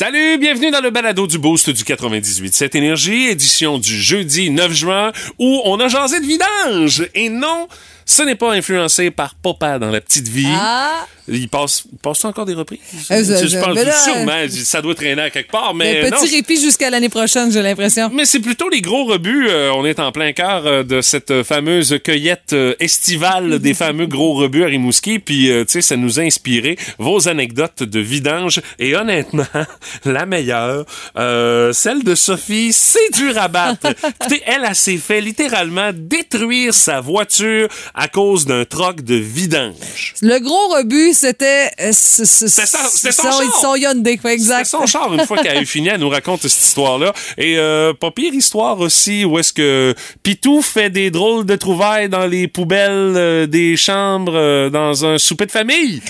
Salut, bienvenue dans le balado du Boost du 98. Cette énergie, édition du jeudi 9 juin, où on a jasé de vidange. Et non, ce n'est pas influencé par Papa dans la petite vie. Ah! Il passe, passe encore des reprises? Euh, je, je- je pense là, sûrement, ça doit traîner à quelque part, mais Le non, petit répit jusqu'à l'année prochaine, j'ai l'impression. mais c'est plutôt les gros rebuts. Euh, on est en plein cœur euh, de cette euh, fameuse cueillette euh, estivale des fameux gros rebuts à Rimouski. Puis, euh, tu sais, ça nous a inspiré vos anecdotes de vidange. Et honnêtement, la meilleure, euh, celle de Sophie, c'est dur à battre. Écoutez, elle, elle s'est fait littéralement détruire sa voiture à cause d'un troc de vidange. Le gros rebut, c'était euh, C'était son- son son, Hyundai, exact. Son char, une fois qu'elle a eu fini, elle nous raconte cette histoire-là. Et euh, pas pire histoire aussi, où est-ce que Pitou fait des drôles de trouvailles dans les poubelles euh, des chambres euh, dans un souper de famille.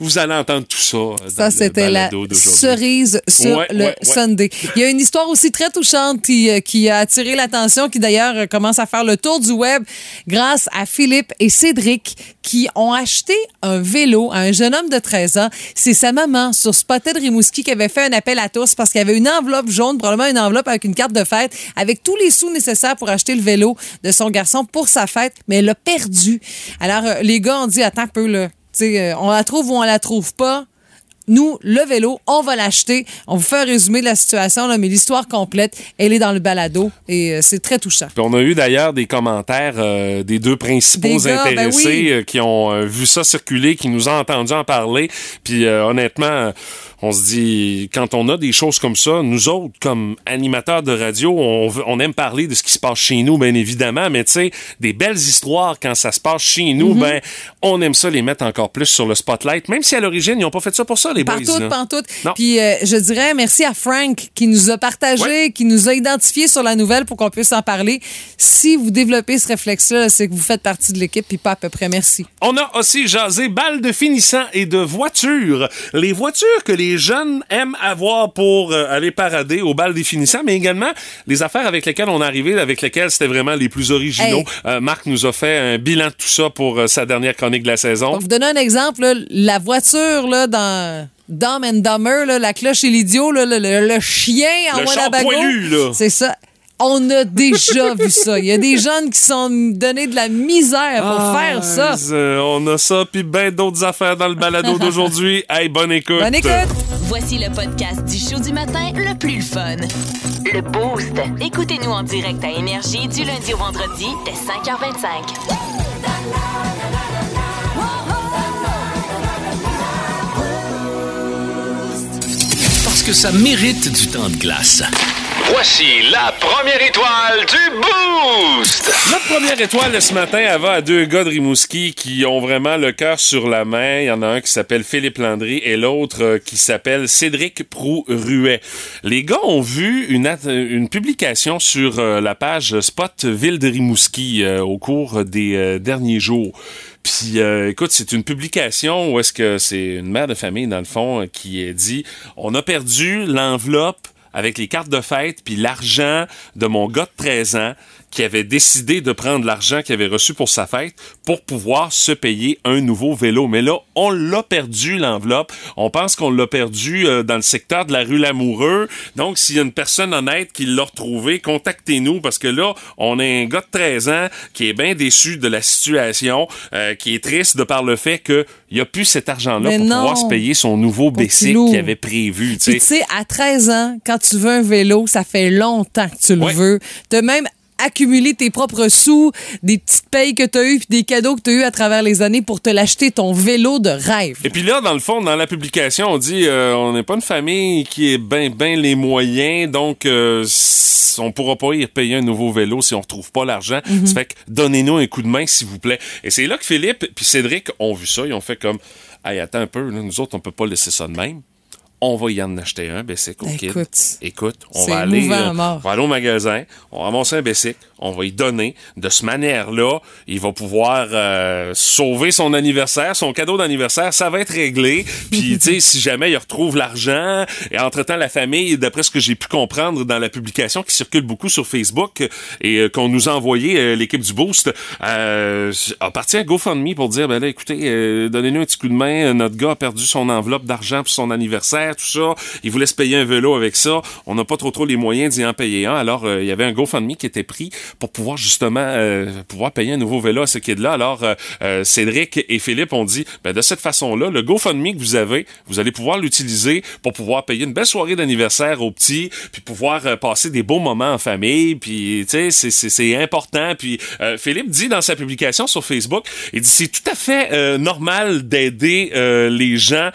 Vous allez entendre tout ça. euh, dans Ça, c'était la cerise sur Ouais, le ouais, ouais. Sunday. Il y a une histoire aussi très touchante qui, euh, qui a attiré l'attention, qui d'ailleurs euh, commence à faire le tour du web grâce à Philippe et Cédric qui ont acheté un vélo à un jeune homme de 13 ans. C'est sa maman sur Spotted Rimouski qui avait fait un appel à tous parce qu'il y avait une enveloppe jaune, probablement une enveloppe avec une carte de fête, avec tous les sous nécessaires pour acheter le vélo de son garçon pour sa fête, mais elle l'a perdu. Alors, les gars ont dit, attends un peu, là. Euh, on la trouve ou on la trouve pas. Nous, le vélo, on va l'acheter. On vous fait un résumé de la situation, là, mais l'histoire complète, elle est dans le balado et euh, c'est très touchant. Puis on a eu d'ailleurs des commentaires euh, des deux principaux Des gars, ben intéressés oui. euh, qui ont vu ça circuler, qui nous ont entendu en parler. Puis honnêtement, on se dit, quand on a des choses comme ça, nous autres, comme animateurs de radio, on, aime parler de ce qui se passe chez nous, bien évidemment, mais tu sais, des belles histoires quand ça se passe chez nous, Mm-hmm. ben on aime ça les mettre encore plus sur le spotlight, même si à l'origine, ils n'ont pas fait ça pour ça, les boys. Partout, là. pantoute. Non. Puis euh, je dirais merci à Frank qui nous a partagé, Ouais. qui nous a identifié sur la nouvelle pour qu'on puisse en parler. Si vous développez ce réflexe-là, c'est que vous faites partie de l'équipe, puis pas à peu près merci. On a aussi jasé balles de finissant et de voitures. Les voitures que les jeunes aiment avoir pour euh, aller parader au bal des finissants, mais également les affaires avec lesquelles on est arrivé, avec lesquelles c'était vraiment les plus originaux. Hey. Euh, Marc nous a fait un bilan de tout ça pour euh, sa dernière chronique de la saison. Pour vous donner un exemple, là, la voiture là, dans Dumb and Dumber, là, la cloche et l'idiot, le, le- le chien en Le là. c'est ça. On a déjà vu ça. Il y a des jeunes qui sont donné de la misère pour Ah, faire ça. euh, on a ça, puis ben d'autres affaires dans le balado d'aujourd'hui. Hey, bonne écoute. Bonne écoute. Voici le podcast du show du matin le plus le fun. Le Boost. Écoutez-nous en direct à Énergie du lundi au vendredi dès 5h25. Parce que ça mérite du temps de glace. Voici la première étoile du Boost! Notre première étoile de ce matin, elle va deux gars de Rimouski qui ont vraiment le cœur sur la main. Il y en a un qui s'appelle Philippe Landry et l'autre euh, qui s'appelle Cédric Prou-Ruet. Les gars ont vu une, at- une publication sur euh, la page Spot Ville de Rimouski euh, au cours des derniers jours. Puis, écoute, c'est une publication où est-ce que c'est une mère de famille, dans le fond, qui a dit « On a perdu l'enveloppe avec les cartes de fête puis l'argent de mon gars de 13 ans qui avait décidé de prendre l'argent qu'il avait reçu pour sa fête pour pouvoir se payer un nouveau vélo. Mais là, on l'a perdu, l'enveloppe. On pense qu'on l'a perdu euh, dans le secteur de la rue Lamoureux. Donc, s'il y a une personne honnête qui l'a retrouvé, contactez-nous parce que là, on a un gars de 13 ans qui est bien déçu de la situation, euh, qui est triste de par le fait qu'il n'y a plus cet argent-là pour non. pouvoir se payer son nouveau loup. qu'il avait prévu. tu sais. à 13 ans, quand tu veux un vélo, ça fait longtemps que tu le Ouais. veux. T'as même accumulé tes propres sous, des petites payes que t'as eues, puis des cadeaux que t'as eu à travers les années pour te l'acheter ton vélo de rêve. Et puis là, dans le fond, dans la publication, on dit euh, on n'est pas une famille qui est bien ben les moyens, donc euh, on pourra pas y payer un nouveau vélo si on retrouve pas l'argent. Ça fait que donnez-nous un coup de main, s'il vous plaît. Et c'est là que Philippe puis Cédric ont vu ça, ils ont fait comme Hey, attends un peu, là, nous autres, on peut pas laisser ça de même. On va y en acheter un, Bessic, au kid. Écoute. Écoute, on va aller, euh, à on va aller au magasin, on va ramasser un Bessic, on va y donner. De ce manière-là, il va pouvoir euh, sauver son anniversaire, son cadeau d'anniversaire, ça va être réglé. Puis, tu sais, si jamais il retrouve l'argent, et entre-temps, la famille, d'après ce que j'ai pu comprendre dans la publication qui circule beaucoup sur Facebook et euh, qu'on nous a envoyé, euh, l'équipe du Boost, euh, a parti un GoFundMe pour dire, ben là, écoutez, euh, donnez-nous un petit coup de main, notre gars a perdu son enveloppe d'argent pour son anniversaire, anniversaire, tout ça. Ils voulaient se payer un vélo avec ça. On n'a pas trop trop les moyens d'y en payer un. Alors, euh, il y avait un GoFundMe qui était pris pour pouvoir justement euh, pouvoir payer un nouveau vélo à ce kid-là. Alors, euh, Cédric et Philippe ont dit, ben, de cette façon-là, le GoFundMe que vous avez, vous allez pouvoir l'utiliser pour pouvoir payer une belle soirée d'anniversaire aux petits, puis pouvoir euh, passer des beaux moments en famille. Puis, tu sais, c'est- important. Puis, euh, Philippe dit dans sa publication sur Facebook, il dit, c'est tout à fait euh, normal d'aider les gens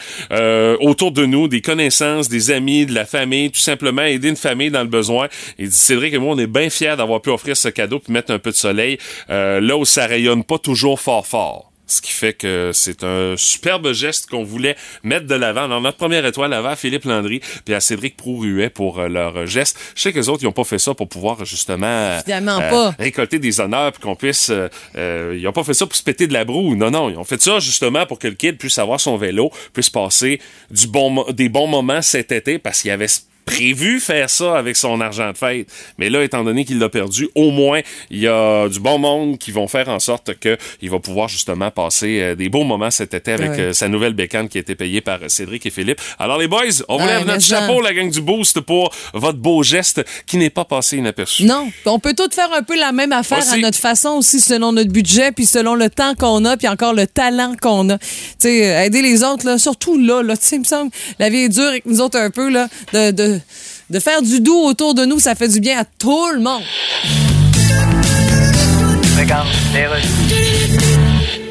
autour de nous, des connaissances, des amis, de la famille, tout simplement aider une famille dans le besoin. Il dit, Cédric et moi, on est bien fiers d'avoir pu offrir ce cadeau puis mettre un peu de soleil euh, là où ça rayonne pas toujours fort fort. Ce qui fait que c'est un superbe geste qu'on voulait mettre de l'avant. Alors, notre première étoile avant à Philippe Landry puis à Cédric Prouruet pour euh, leur geste. Je sais que les autres, ils ont pas fait ça pour pouvoir justement euh, Évidemment pas. récolter des honneurs puis qu'on puisse... euh, euh, ils ont pas fait ça pour se péter de la broue. Non, non. Ils ont fait ça justement pour que le kid puisse avoir son vélo, puisse passer du bon, des bons moments cet été parce qu'il y avait prévu faire ça avec son argent de fête. Mais là, étant donné qu'il l'a perdu, au moins, il y a du bon monde qui vont faire en sorte que il va pouvoir justement passer euh, des beaux moments cet été avec Ouais. euh, sa nouvelle bécane qui a été payée par Cédric et Philippe. Alors les boys, on vous Ouais, lève notre chapeau, la gang du Boost, pour votre beau geste qui n'est pas passé inaperçu. Non, on peut tout faire un peu la même affaire Aussi. à notre façon aussi, selon notre budget, puis selon le temps qu'on a, puis encore le talent qu'on a. Tu sais, aider les autres, là, surtout là, là, tu sais, il me semble, la vie est dure avec nous autres un peu, là, de, de, de faire du doux autour de nous, ça fait du bien à tout le monde.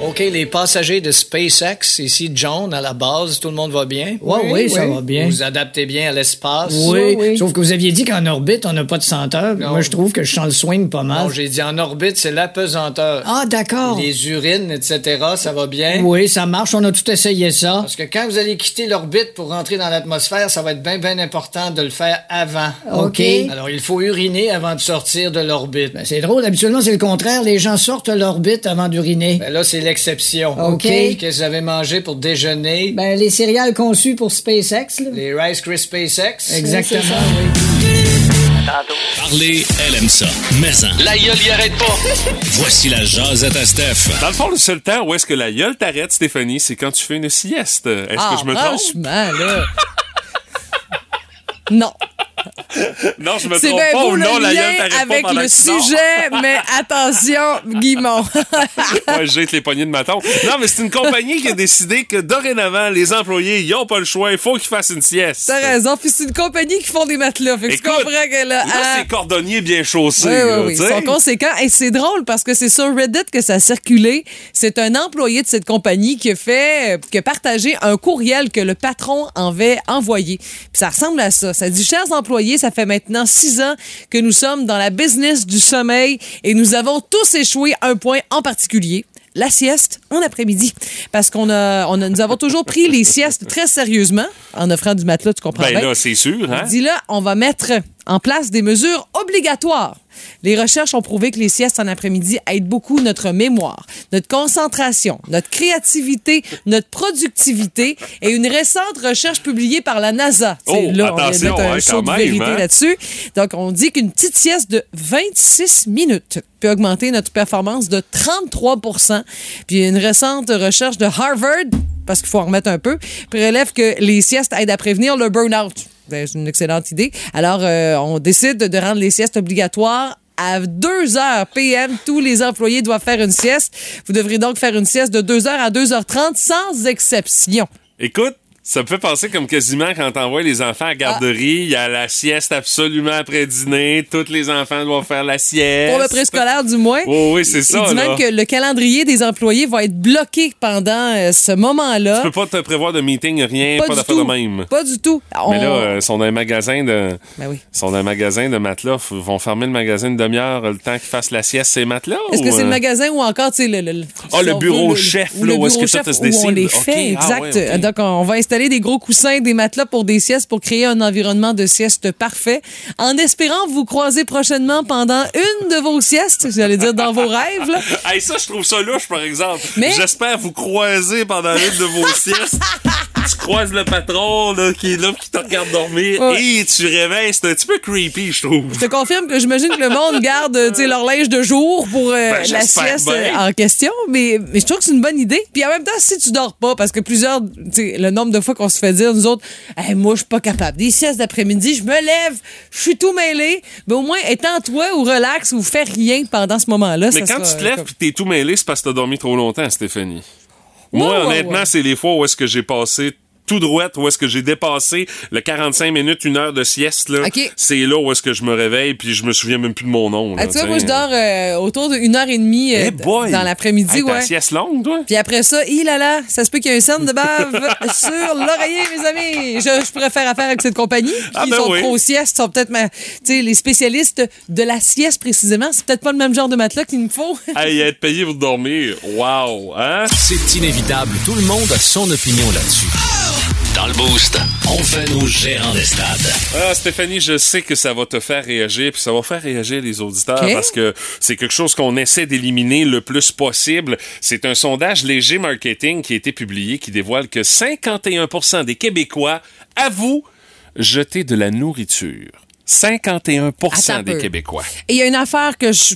OK, les passagers de SpaceX, ici John à la base, tout le monde va bien? Oui, oui, ça va bien. Vous vous adaptez bien à l'espace? Oui, sauf que vous aviez dit qu'en orbite, on n'a pas de senteur. Non. Moi, je trouve que je sens le swing pas mal. Non, j'ai dit en orbite, c'est l'apesanteur. Ah, d'accord. Les urines, etc., ça va bien? Oui, ça marche. On a tout essayé ça. Parce que quand vous allez quitter l'orbite pour rentrer dans l'atmosphère, ça va être bien, bien important de le faire avant. OK. Alors, il faut uriner avant de sortir de l'orbite. Ben, c'est drôle. Habituellement, c'est le contraire. Les gens sortent l'orbite avant d'uriner. Ben là, c'est l'exception. OK. Qu'est-ce que vous avez mangé pour déjeuner? Ben, les céréales conçues pour SpaceX, là. Les Rice Krispies SpaceX? Exactement, ça? oui. Parler, elle aime ça. Mais en, La gueule y arrête pas. voici la jasette à Steph. Dans le fond, le seul temps où est-ce que la gueule t'arrête, Stéphanie, c'est quand tu fais une sieste. Est-ce Ah, que je me trompe? franchement, là. non. Non, je me trompe bien pas ou non, la gueule avec le tu sujet, mais attention, Guimont. Moi, jette les poignées de maton. Non, mais c'est une compagnie qui a décidé que dorénavant, les employés, ils ont pas le choix. Il faut qu'ils fassent une sieste. T'as raison. Puis c'est une compagnie qui font des matelas. Fait que tu Écoute, comprends que là. Là, ah, c'est cordonnier bien chaussé. Oui, oui, oui. tu Ils sont conséquents. Et c'est drôle parce que c'est sur Reddit que ça a circulé. C'est un employé de cette compagnie qui a fait, qui a partagé un courriel que le patron avait envoyé. Puis ça ressemble à ça. Ça dit, chers employés, ça fait maintenant six ans que nous sommes dans la business du sommeil et nous avons tous échoué à un point en particulier. La sieste en après-midi. Parce qu'on a, on a, nous avons toujours pris les siestes très sérieusement en offrant du matelas, tu comprends Ben bien. là, c'est sûr, hein? Dit là, on va mettre en place des mesures obligatoires. Les recherches ont prouvé que les siestes en après-midi aident beaucoup notre mémoire, notre concentration, notre créativité, notre productivité et une récente recherche publiée par la NASA. Oh, là, on vient un hein, quand de vérité hein? là-dessus. Donc, on dit qu'une petite sieste de 26 minutes peut augmenter notre performance de 33% Puis une récente recherche de Harvard, parce qu'il faut en remettre un peu, relève que les siestes aident à prévenir le burn-out. Ben, C'est une excellente idée. Alors, euh, on décide de rendre les siestes obligatoires à 2 heures PM. Tous les employés doivent faire une sieste. Vous devrez donc faire une sieste de 2 heures à 2h30 sans exception. Écoute, ça me fait penser comme quasiment quand t'envoies les enfants à la garderie, il y a la sieste absolument après dîner, tous les enfants doivent faire la sieste. Pour le préscolaire, du moins. Oh, oui, c'est ça, Il dit là. même que le calendrier des employés va être bloqué pendant euh, ce moment-là. Tu peux pas te prévoir de meeting, rien, pas, d'affaire de même. Pas du tout. Mais là, euh, sont dans un magasin de. Ben oui. sont dans un magasin de matelas. Ils vont fermer le magasin une demi-heure le temps qu'ils fassent la sieste, ces matelas. Est-ce que c'est le euh, magasin ou encore, tu sais, le, le, le- Ah, le bureau chef, là, où est-ce que ça te se où on décide? les fait, ah exact. ouais. Donc, on va installer des gros coussins, des matelas pour des siestes pour créer un environnement de sieste parfait. En espérant vous croiser prochainement pendant une de vos siestes, j'allais dire dans vos rêves, là. Hey, ça, je trouve ça louche, par exemple. Mais- J'espère vous croiser pendant une de vos siestes. tu croises le patron là, qui est là qui te regarde dormir Ouais. et tu réveilles. C'est un petit peu creepy, je trouve. Je te confirme que j'imagine que le monde garde leur linge de jour pour euh, Ben, la sieste euh, bien. en question, mais, mais je trouve que c'est une bonne idée. Puis en même temps, si tu dors pas, parce que plusieurs, le nombre de fois qu'on se fait dire, nous autres, Hey, moi, je suis pas capable. Des siestes d'après-midi, je me lève, je suis tout mêlé. Mais au moins, étends-toi ou relax ou fais rien pendant ce moment-là. Mais ça quand sera- tu te lèves pis t'es tout mêlé, c'est parce que t'as dormi trop longtemps, Stéphanie. Moi, honnêtement, c'est les fois où est-ce que j'ai passé tout droit, où est-ce que j'ai dépassé le 45 minutes, une heure de sieste, là. OK. C'est là où est-ce que je me réveille puis je me souviens même plus de mon nom. Ah, là, tu vois, moi, je dors euh, autour d'une heure et demie euh, Eh boy! dans l'après-midi. Hey, ouais. la sieste longue, toi? Puis après ça, il là là, ça se peut qu'il y ait un scène de bave sur l'oreiller, mes amis. Je, je pourrais faire affaire avec cette compagnie. Qui Ah, ben sont oui. pro sieste, sont peut-être ma- tu sais, les spécialistes de la sieste précisément. C'est peut-être pas le même genre de matelas qu'il me faut. Hey, être payé pour dormir. Wow! Hein? C'est inévitable. Tout le monde a son opinion là-dessus. Dans le Boost, on fait nos gérants des stades. Ah, Stéphanie, je sais que ça va te faire réagir, puis ça va faire réagir les auditeurs parce que c'est quelque chose qu'on essaie d'éliminer le plus possible. C'est un sondage léger marketing qui a été publié qui dévoile que 51% des Québécois avouent jeter de la nourriture. 51% Attends un des peu. Québécois. Et il y a une affaire que je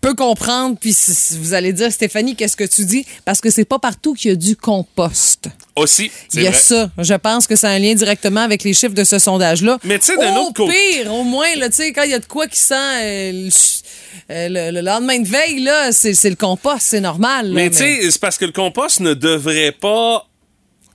peux comprendre, puis vous allez dire, Stéphanie, qu'est-ce que tu dis? Parce que c'est pas partout qu'il y a du compost. Aussi, Il y a vrai. ça. Je pense que c'est un lien directement avec les chiffres de ce sondage-là. Mais tu sais, d'un Au autre côté- pire, au moins, là, tu sais, quand il y a de quoi qui sent euh, le, euh, le- le lendemain de veille, là, c'est c'est le compost, c'est normal. là, Mais tu sais, c'est parce que le compost ne devrait pas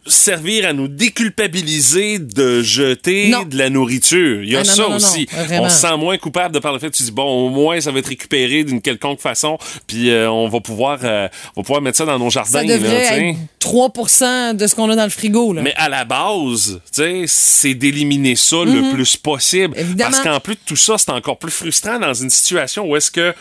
servir à nous déculpabiliser de jeter Non. de la nourriture. Il y a Ah, non, ça non, aussi. on se sent moins coupable de par le fait que tu dis bon au moins ça va être récupéré d'une quelconque façon puis euh, on va pouvoir euh, on va pouvoir mettre ça dans nos jardins Ça devrait être 3% de ce qu'on a dans le frigo. Là. Mais à la base, tu sais, c'est d'éliminer ça le plus possible. Mhm. Évidemment. Parce qu'en plus de tout ça, c'est encore plus frustrant dans une situation où est-ce que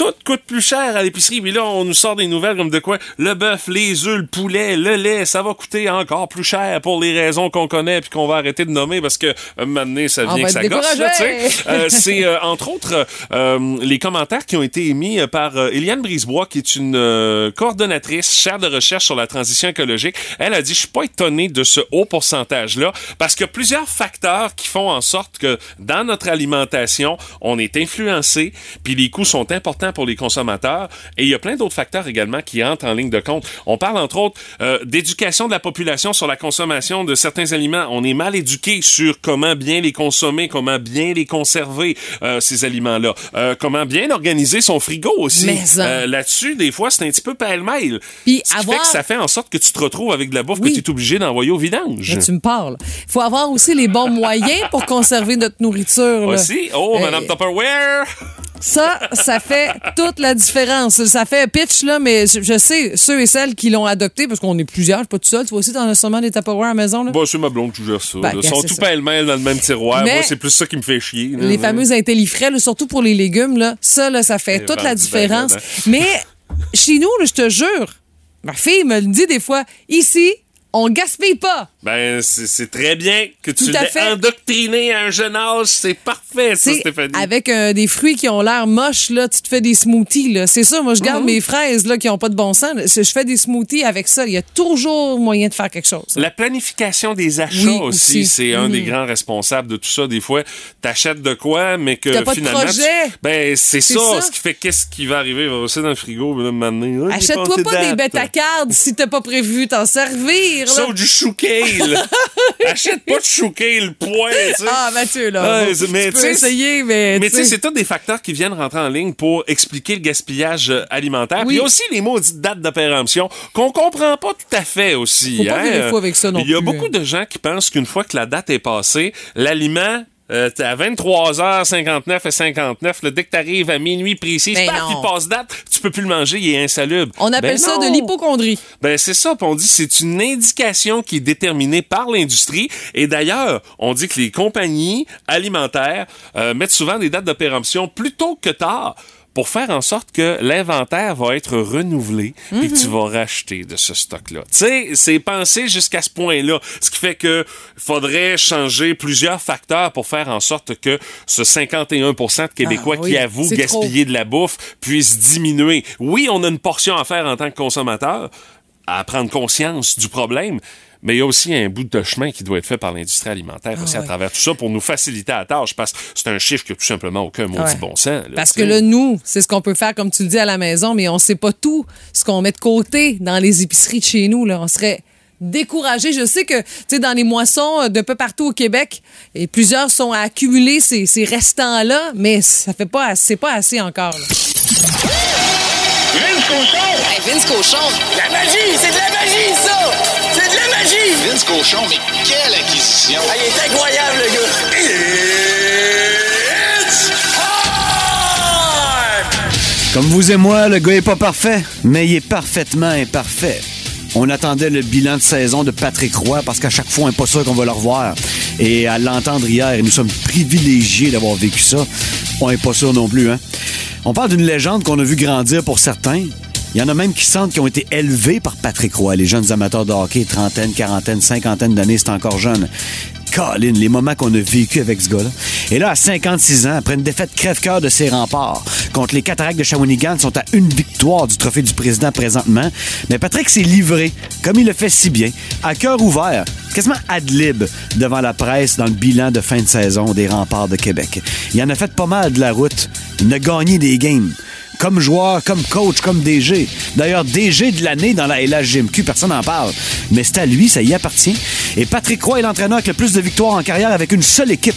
tout coûte plus cher à l'épicerie. Puis là, on nous sort des nouvelles comme de quoi le bœuf, les œufs, le poulet, le lait, ça va coûter encore plus cher pour les raisons qu'on connaît puis qu'on va arrêter de nommer parce que moment donné, ça vient que ça gosse. là. Euh, c'est euh, entre autres euh, les commentaires qui ont été émis euh, par euh, Eliane Brisebois, qui est une euh, coordonnatrice chaire de recherche sur la transition écologique. Elle a dit, je suis pas étonné de ce haut pourcentage-là, parce qu'il y a plusieurs facteurs qui font en sorte que dans notre alimentation, on est influencé, puis les coûts sont importants pour les consommateurs, et il y a plein d'autres facteurs également qui entrent en ligne de compte. On parle entre autres euh, d'éducation de la population sur la consommation de certains aliments. On est mal éduqué sur comment bien les consommer, comment bien les conserver, euh, ces aliments-là, Euh, comment bien organiser son frigo aussi. Mais Là-dessus, des fois, c'est un petit peu pêle-mêle. Puis avoir- fait que ça fait en sorte que tu te retrouves avec de la bouffe Oui. que tu es obligé d'envoyer au vidange. Là, tu me parles. Il faut avoir aussi les bons moyens pour conserver notre nourriture. là. Aussi, oh, Madame Tupperware! Ça, ça fait toute la différence. Ça fait pitch, là, mais je, je sais, ceux et celles qui l'ont adopté, parce qu'on est plusieurs, je suis pas tout seul. Tu vois aussi, t'en as sûrement des Tupperware à la maison, là? Bon, c'est ma blonde qui gère ça. Ben, là. Ils sont tout pêle-mêle dans le même tiroir. Mais- Moi, c'est plus ça qui me fait chier. là. les fameux intellifrais, là, surtout pour les légumes, là, ça, là, ça fait C'est toute la rendu différence. ben Mais chez nous, là, je te jure, ma fille me le dit des fois, ici, on gaspille pas. Ben, c'est très bien que tu l'aies endoctriné à un jeune âge. C'est parfait, ça, Stéphanie. avec euh, des fruits qui ont l'air moches, là, tu te fais des smoothies. Là. C'est ça, moi, je Mhm. garde mes fraises là, qui ont pas de bon sens. Je je fais des smoothies avec ça. Il y a toujours moyen de faire quelque chose. La planification des achats Oui, aussi, aussi. c'est un Mhm. des grands responsables de tout ça. Des fois, t'achètes de quoi, mais que pas de finalement, projet. tu- ben c'est ça, ce qui fait qu'est-ce qui va arriver, il va rester dans le frigo, là, maintenant, j'ai Achète-toi pas des à cardes si t'as pas prévu t'en servir. ou du chou kale. Achète pas de chou kale, point. Ah, Mathieu, là. Mais tu peux essayer, mais. Mais tu sais, c'est tous des facteurs qui viennent rentrer en ligne pour expliquer le gaspillage euh, alimentaire. Puis Oui. il y a aussi les maudites dates de péremption qu'on comprend pas tout à fait aussi. Faut pas hein. avec ça non Il y a plus, beaucoup hein. de gens qui pensent qu'une fois que la date est passée, l'aliment euh, t'es à 23h59 et 59, là, dès que t'arrives à minuit précis, Ben paf, il passe date, tu peux plus le manger, il est insalubre. On appelle Ben ça de l'hypochondrie. Ben c'est ça, on dit c'est une indication qui est déterminée par l'industrie. Et d'ailleurs, on dit que les compagnies alimentaires euh, mettent souvent des dates de péremption plus tôt que tard pour faire en sorte que l'inventaire va être renouvelé et que tu vas racheter de ce stock-là. Tu sais, c'est pensé jusqu'à ce point-là, ce qui fait que faudrait changer plusieurs facteurs pour faire en sorte que ce 51% de Québécois Ah oui, qui trop. gaspiller de la bouffe puisse diminuer. Oui, on a une portion à faire en tant que consommateur, à prendre conscience du problème, mais il y a aussi un bout de chemin qui doit être fait par l'industrie alimentaire aussi à ouais. travers tout ça pour nous faciliter la tâche parce que c'est un chiffre qui a tout simplement aucun maudit Ouais. bon sens. là, Parce que là, nous, c'est ce qu'on peut faire, comme tu le dis, à la maison, mais on sait pas tout ce qu'on met de côté dans les épiceries de chez nous. Là. On serait découragé. Je sais que, tu sais, dans les moissons euh, de peu partout au Québec, et plusieurs sont à accumuler ces, ces restants-là, mais ça fait pas, assez- c'est pas assez encore. là. Vince Cochon! Hey, Vince Cochon, La magie! C'est de la magie, ça! Vince Cochon, mais quelle acquisition! il est incroyable, le gars! It's time! Comme vous et moi, le gars est pas parfait, mais il est parfaitement imparfait. On attendait le bilan de saison de Patrick Roy parce qu'à chaque fois, on n'est pas sûr qu'on va le revoir. Et à l'entendre hier, et nous sommes privilégiés d'avoir vécu ça, on n'est pas sûr non plus. Hein? On parle d'une légende qu'on a vu grandir pour certains. Il y en a même qui sentent qu'ils ont été élevés par Patrick Roy, les jeunes amateurs de hockey, trentaine, quarantaine, cinquantaine d'années, c'est encore jeune. Colin, les moments qu'on a vécu avec ce gars-là. Et là, à 56 ans, après une défaite crève-cœur de ses remparts contre les Cataractes de Shawinigan, sont à une victoire du trophée du président présentement. Mais Patrick s'est livré, comme il le fait si bien, à cœur ouvert, quasiment ad lib devant la presse dans le bilan de fin de saison des remparts de Québec. Il en a fait pas mal de la route. Il a gagné des games comme joueur, comme coach, comme DG. D'ailleurs, DG de l'année dans la LHGMQ, personne n'en parle. Mais c'est à lui, ça y appartient. Et Patrick Roy est l'entraîneur avec le plus de victoires en carrière avec une seule équipe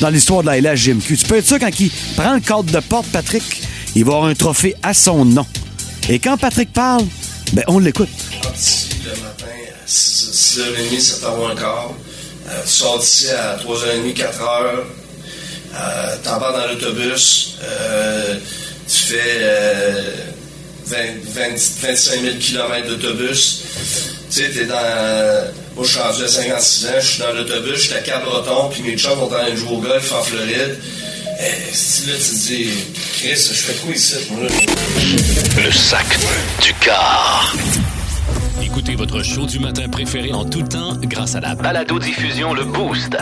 dans l'histoire de la LHGMQ. Tu peux être sûr, quand il prend le cadre de porte, Patrick, il va avoir un trophée à son nom. Et quand Patrick parle, ben on l'écoute. ici le matin à 6, h 30 7h moins quart. Euh, tu sors d'ici à 3h30, 4h. Euh, T'en dans l'autobus. Euh, tu fais euh, 20, 20 25 000 km d'autobus. Tu sais, t'es dans. Moi, je suis rendu à 56 ans, je suis dans l'autobus, je suis à Cabreton, puis mes chums vont en de jouer au golf en Floride. Eh, si là, tu te dis, Chris, je fais quoi ici, moi, là? Le sac du car. Écoutez votre show du matin préféré en tout temps grâce à la balado-diffusion Le Boost.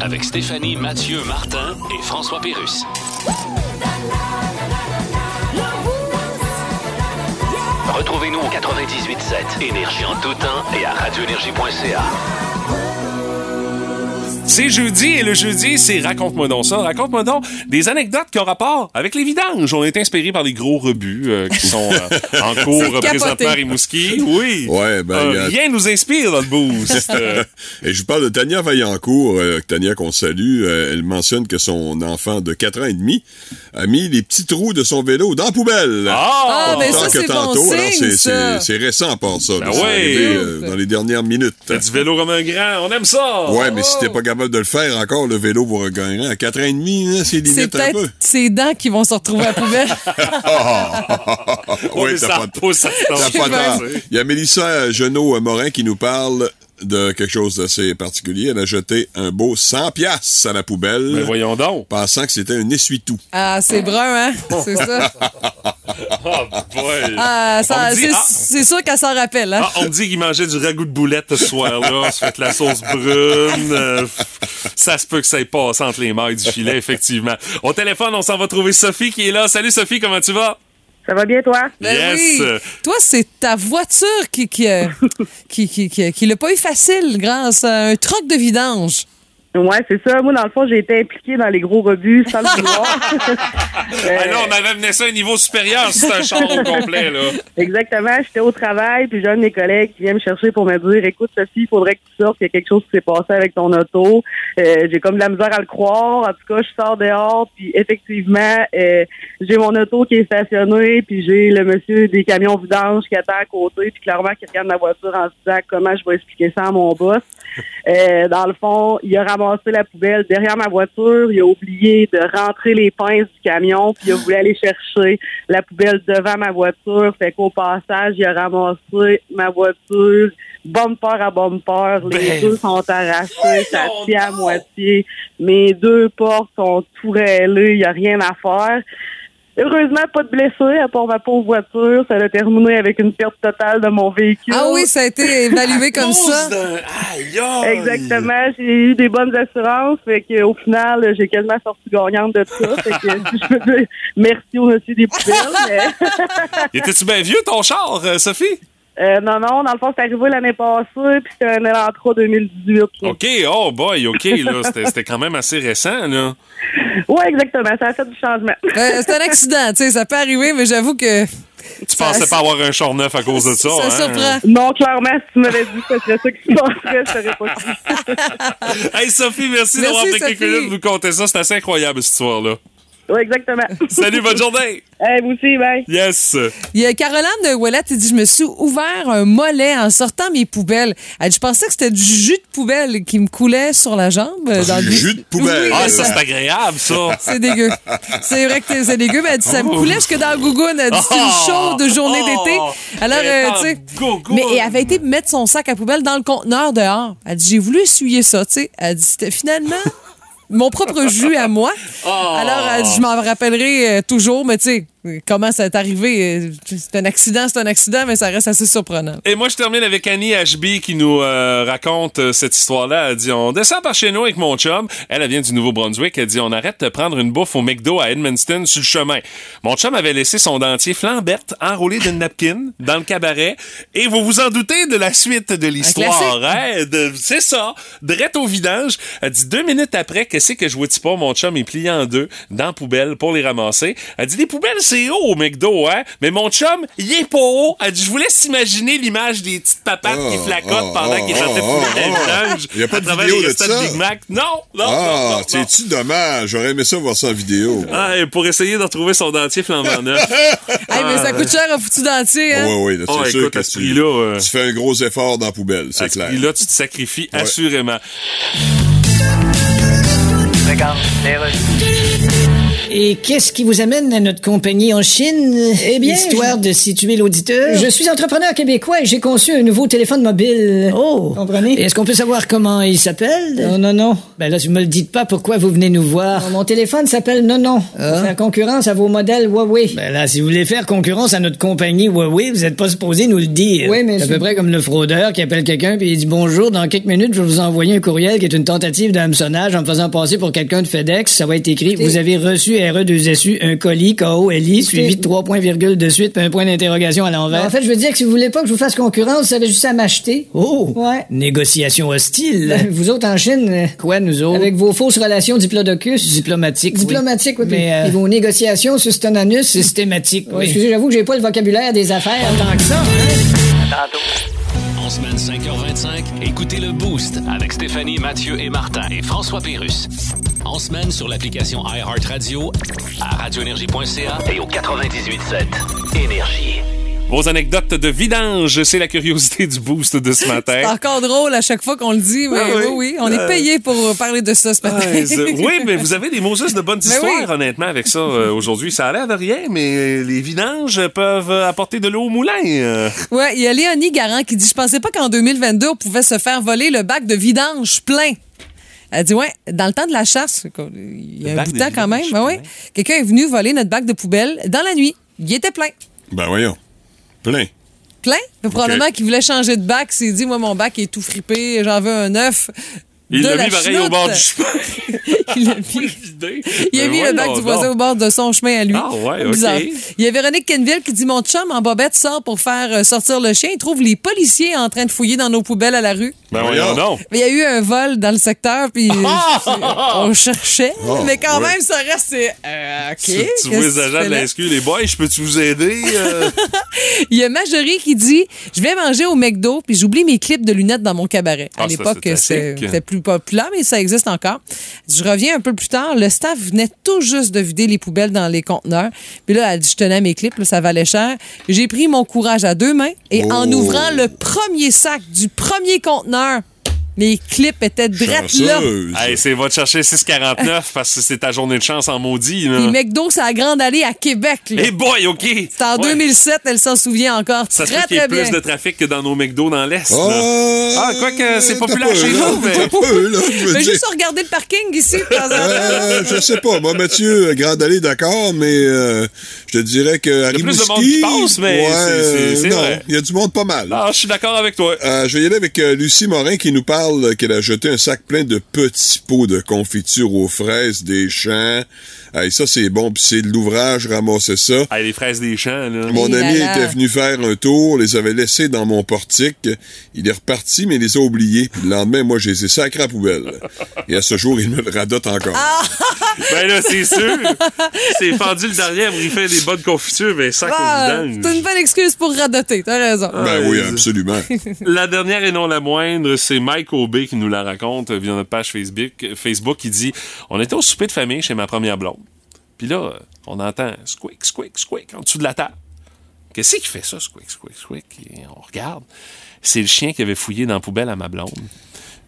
Avec Stéphanie, Mathieu, Martin et François Pérus. Retrouvez-nous au 98.7 Énergie en tout temps et à radioénergie.ca. C'est jeudi et le jeudi, c'est Raconte-moi donc ça. Raconte-moi donc des anecdotes qui ont rapport avec les vidanges. On est inspiré par des gros rebuts euh, qui sont euh, en cours présentement à Rimouski. Oui. Ouais, ben, Euh, a- Rien nous inspire dans le boost. Et je vous parle de Tania Vaillancourt, euh, Tania qu'on salue. Euh, elle mentionne que son enfant de 4 ans et demi a mis les petits trous de son vélo dans la poubelle. Ah, ben Autant ça, que c'est bon tantôt. Alors, signe, c'est- ça. c'est c'est récent à part ça. Ben ouais. arrivé, euh, dans les dernières minutes. T'as du vélo comme un grand, on aime ça. Ouais, mais si t'es pas capable de le faire encore, le vélo pour un grand, à 4 ans et demi, là, c'est limite un peut-être peu. ses dents qui vont se retrouver à la poubelle. T'as ça pas, pousse, ça t'as pas tort. Il y a Mélissa Genot-Morin qui nous parle de quelque chose d'assez particulier. Elle a jeté un beau 100 piastres à la poubelle. Mais voyons donc. Pensant que c'était un essuie-tout. Ah, c'est brun, hein? C'est ça. Oh boy. Ah, ça- On me dit- c'est ah. c'est sûr qu'elle s'en rappelle, hein? Ah, on me dit qu'il mangeait du ragoût de boulette ce soir-là. Se fait la sauce brune. Euh, ça se peut que ça ait passé entre les mailles du filet, effectivement. Au téléphone, on s'en va trouver Sophie qui est là. Salut Sophie, comment tu vas? Ça va bien, toi? Ben yes. oui. Toi, c'est ta voiture qui, qui, euh, qui, qui, qui, qui l'a pas eu facile grâce à un troc de vidange. Ouais, c'est ça. Moi, dans le fond, j'ai été impliquée dans les gros rebuts sans le vouloir. Ah non, on avait amené ça à un niveau supérieur. C'est un char au complet, là. Exactement. J'étais au travail, puis j'ai un de mes collègues qui vient me chercher pour me dire Écoute, Sophie, il faudrait que tu sortes, il y a quelque chose qui s'est passé avec ton auto. Euh, j'ai comme de la misère à le croire. En tout cas, je sors dehors, puis effectivement, euh, j'ai mon auto qui est stationnée, puis j'ai le monsieur des camions vidanges qui attend à côté, puis clairement qui regarde ma voiture en se disant comment je vais expliquer ça à mon boss? Euh, dans le fond, il a ramassé la poubelle derrière ma voiture, il a oublié de rentrer les pinces du camion, puis il a voulu aller chercher la poubelle devant ma voiture. Fait qu'au passage, il a ramassé ma voiture bumper à bumper. Les Ben, deux sont arrachés, ça tient à moitié. Mes deux portes sont tout rêlées, il n'y a rien à faire. Heureusement, pas de blessés à part ma pauvre voiture. Ça a terminé avec une perte totale de mon véhicule. Ah oui, ça a été évalué comme ça. Aïe, aïe. Exactement. J'ai eu des bonnes assurances. Fait que, au final, j'ai quasiment sorti gagnante de ça. Fait que, je dire merci au monsieur des poubelles. mais- Étais-tu bien vieux, ton char, euh, Sophie? Euh, non, non, dans le fond, c'est arrivé l'année passée, puis c'était un Elantra 2018. là. OK, oh boy, OK, là, c'était c'était quand même assez récent, là. Ouais, exactement, ça a fait du changement. Euh, c'est un accident, tu sais, ça peut arriver, mais j'avoue que. Tu pensais pas avoir un char neuf à cause de ça, Ça hein? surprend. Non, clairement, si tu m'avais dit que ce serait ça qui se passerait, je serais pas cru. Hey, Sophie, merci, Merci, d'avoir pris quelques minutes de nous conter ça. C'est assez incroyable, cette histoire-là. Oui, exactement. Salut, bonne journée! Hey, vous aussi, bye. Yes! Il y a Caroline de Ouellette qui dit Je me suis ouvert un mollet en sortant mes poubelles. Elle dit Je pensais que c'était du jus de poubelle qui me coulait sur la jambe. euh, Dans le Du jus de poubelle. Oui, Ah, ça, c'est agréable, ça! C'est dégueu. C'est vrai que c'est dégueu, mais elle dit ça me Oh. coulait jusque dans le gougoune. Elle dit c'est une Oh. chaude journée Oh. d'été. Alors, euh, tu sais. Mais elle avait été mettre son sac à poubelle dans le conteneur dehors. Elle dit j'ai voulu essuyer ça, tu sais. Elle dit c'était finalement mon propre jus à moi. Oh. Alors, dit, je m'en rappellerai euh, toujours, mais tu sais, comment ça est arrivé? C'est un accident, c'est un accident, mais ça reste assez surprenant. Et moi, je termine avec Annie HB qui nous euh, raconte euh, cette histoire-là. Elle dit On descend par chez nous avec mon chum. Elle, elle vient du Nouveau-Brunswick. Elle dit On arrête de prendre une bouffe au McDo à Edmundston sur le chemin. Mon chum avait laissé son dentier flamberte enroulé d'une napkin dans le cabaret. Et vous vous en doutez de la suite de l'histoire. Hein? C'est ça. Drette au vidange. Elle dit Deux minutes après, qu'est-ce que je vois pas? Mon chum est plié en deux dans la poubelle pour les ramasser. Elle dit Les poubelles, c'est haut au McDo, hein? Mais mon chum, il est pas haut. Elle dit Je vous laisse imaginer l'image des petites papates Oh, qui flacotent oh, pendant oh, qu'ils oh, oh, vidange. Il y a pas de vidéo les de ça? Big Mac. Non, non, Ah, c'est-tu dommage? J'aurais aimé ça voir ça en vidéo. Ah, et pour essayer de retrouver son dentier flambant neuf. Hey, mais ça coûte cher un foutu dentier, hein? Oui, oui, là, c'est Ah, sûr que ce tu, euh, tu fais un gros effort dans la poubelle, c'est clair. prix-là, tu te sacrifies assurément. Et qu'est-ce qui vous amène à notre compagnie en Chine? Eh bien, Histoire de situer l'auditeur. Je suis entrepreneur québécois et j'ai conçu un nouveau téléphone mobile. Oh! Comprenez? Est-ce qu'on peut savoir comment il s'appelle? Non, non, non. Ben là, tu me le dites pas pourquoi vous venez nous voir? Non, Mon téléphone s'appelle Nonon. Ah. Pour faire concurrence à vos modèles Huawei. Ben là, si vous voulez faire concurrence à notre compagnie Huawei, vous êtes pas supposé nous le dire. Oui, mais C'est à peu près comme le fraudeur qui appelle quelqu'un puis il dit bonjour, dans quelques minutes, je vais vous envoyer un courriel qui est une tentative d'hameçonnage en me faisant passer pour quelqu'un de FedEx. Ça va être écrit, vous avez reçu RE2SU, un colis, K-O-L-I, suivi de trois points virgule de suite, puis un point d'interrogation à l'envers. En fait, je veux dire que si vous voulez pas que je vous fasse concurrence, vous avez juste à m'acheter. Oh! Ouais. Négociation hostile. Vous autres en Chine, euh, Quoi, nous autres? avec vos fausses relations diplodocus. Diplomatiques. oui. Diplomatiques, oui. Mais, puis- euh, vos négociations sur Stonanus. Systématique, Ouais, oui. Excusez, j'avoue que j'ai pas le vocabulaire des affaires tant que ça. hein. En semaine 5h25, écoutez le Boost avec Stéphanie, Mathieu et Martin et François Pérus. En semaine sur l'application iHeartRadio, à radioénergie.ca et au 98.7 Énergie. Vos anecdotes de vidange, c'est la curiosité du boost de ce C'est matin. encore drôle à chaque fois qu'on le dit, mais Ah oui, oui. oui, on est Euh, payé pour parler de ça ce matin. C'est- oui, mais vous avez des Moses de bonnes Mais histoires, oui. honnêtement, avec ça euh, aujourd'hui. Ça a l'air de rien, mais les vidanges peuvent apporter de l'eau au moulin. Ouais, il y a Léonie Garant qui dit Je pensais pas qu'en 2022, on pouvait se faire voler le bac de vidange plein. Elle dit Ouais, dans le temps de la chasse, il y a Le un bout de temps quand même, ben ouais, quelqu'un est venu voler notre bac de poubelle dans la nuit. Il était plein. Ben voyons. Plein. Plein? Probablement qu'il voulait changer de bac. Il s'est dit Moi, mon bac est tout fripé, j'en veux un neuf. Il l'a la mis pareil au bord du chemin. Il a mis, il a Ben mis le bac du voisin au bord de son chemin à lui. Ah ouais, ok. Bizarre. Il y a Véronique Kenville qui dit Mon chum en bobette sort pour faire euh, sortir le chien. Il trouve les policiers en train de fouiller dans nos poubelles à la rue. Ben voyons. Mais il y a eu un vol dans le secteur, puis on cherchait. Oh, mais quand oui. même, ça reste. c'est, euh, OK. Tu, vois les agents de la SQ, les boys, je peux-tu vous aider? euh? Il y a Marjorie qui dit Je vais manger au McDo, puis j'oublie mes clips de lunettes dans mon cabaret. Ah, à ça, l'époque, c'est c'était classique. Plus populaire, mais ça existe encore. Je reviens un peu plus tard. Le staff venait tout juste de vider les poubelles dans les conteneurs. Puis là, elle dit Je tenais mes clips, là, ça valait cher. J'ai pris mon courage à deux mains et en Oh. ouvrant le premier sac du premier conteneur, les clips étaient drettes là. Chanceuse. Hey, c'est va te chercher 6,49 parce que c'est ta journée de chance en maudit. Là. Puis McDo, c'est la grande allée à Québec. là. Hey boy, OK! C'était en Ouais. 2007, elle s'en souvient encore. Ça se très, peut qu'il y ait plus de trafic que dans nos McDo dans l'Est. là. Ah, quoi que c'est populaire chez nous, mais- peu, là, je Mais juste regarder le parking ici, de temps en temps. Euh, je sais pas. Moi, Mathieu, Grande Allée, d'accord, mais euh, je te dirais que à Il y a plus de monde qui passe, mais ouais, c'est- c'est- euh, c'est non, vrai. il y a du monde pas mal. Ah, je suis d'accord avec toi. Euh, je vais y aller avec euh, Lucie Morin qui nous parle parle qu'elle a jeté un sac plein de petits pots de confiture aux fraises des champs. Hey, ça, c'est bon. Puis c'est de l'ouvrage, ramasser ça. Hey, les fraises des champs, là. Mon ami là là. était venu faire un tour, les avait laissés dans mon portique. Il est reparti, mais il les a oubliés. Puis le lendemain, moi, je les ai sacrés à la poubelle. Et à ce jour, il me le radote encore. Ben là, c'est sûr. c'est fendu le derrière pour y faire des bonnes confitures, mais sac Ah, c'est une bonne excuse pour radoter, t'as raison. Ben oui, absolument. La dernière et non la moindre, c'est Mike Aubé qui nous la raconte via notre page Facebook. Facebook, il dit On était au souper de famille chez ma première blonde. Puis là, on entend squeak, squeak, squeak en dessous de la table. Qu'est-ce qui fait ça, squeak, squeak, squeak Et on regarde. C'est le chien qui avait fouillé dans la poubelle à ma blonde.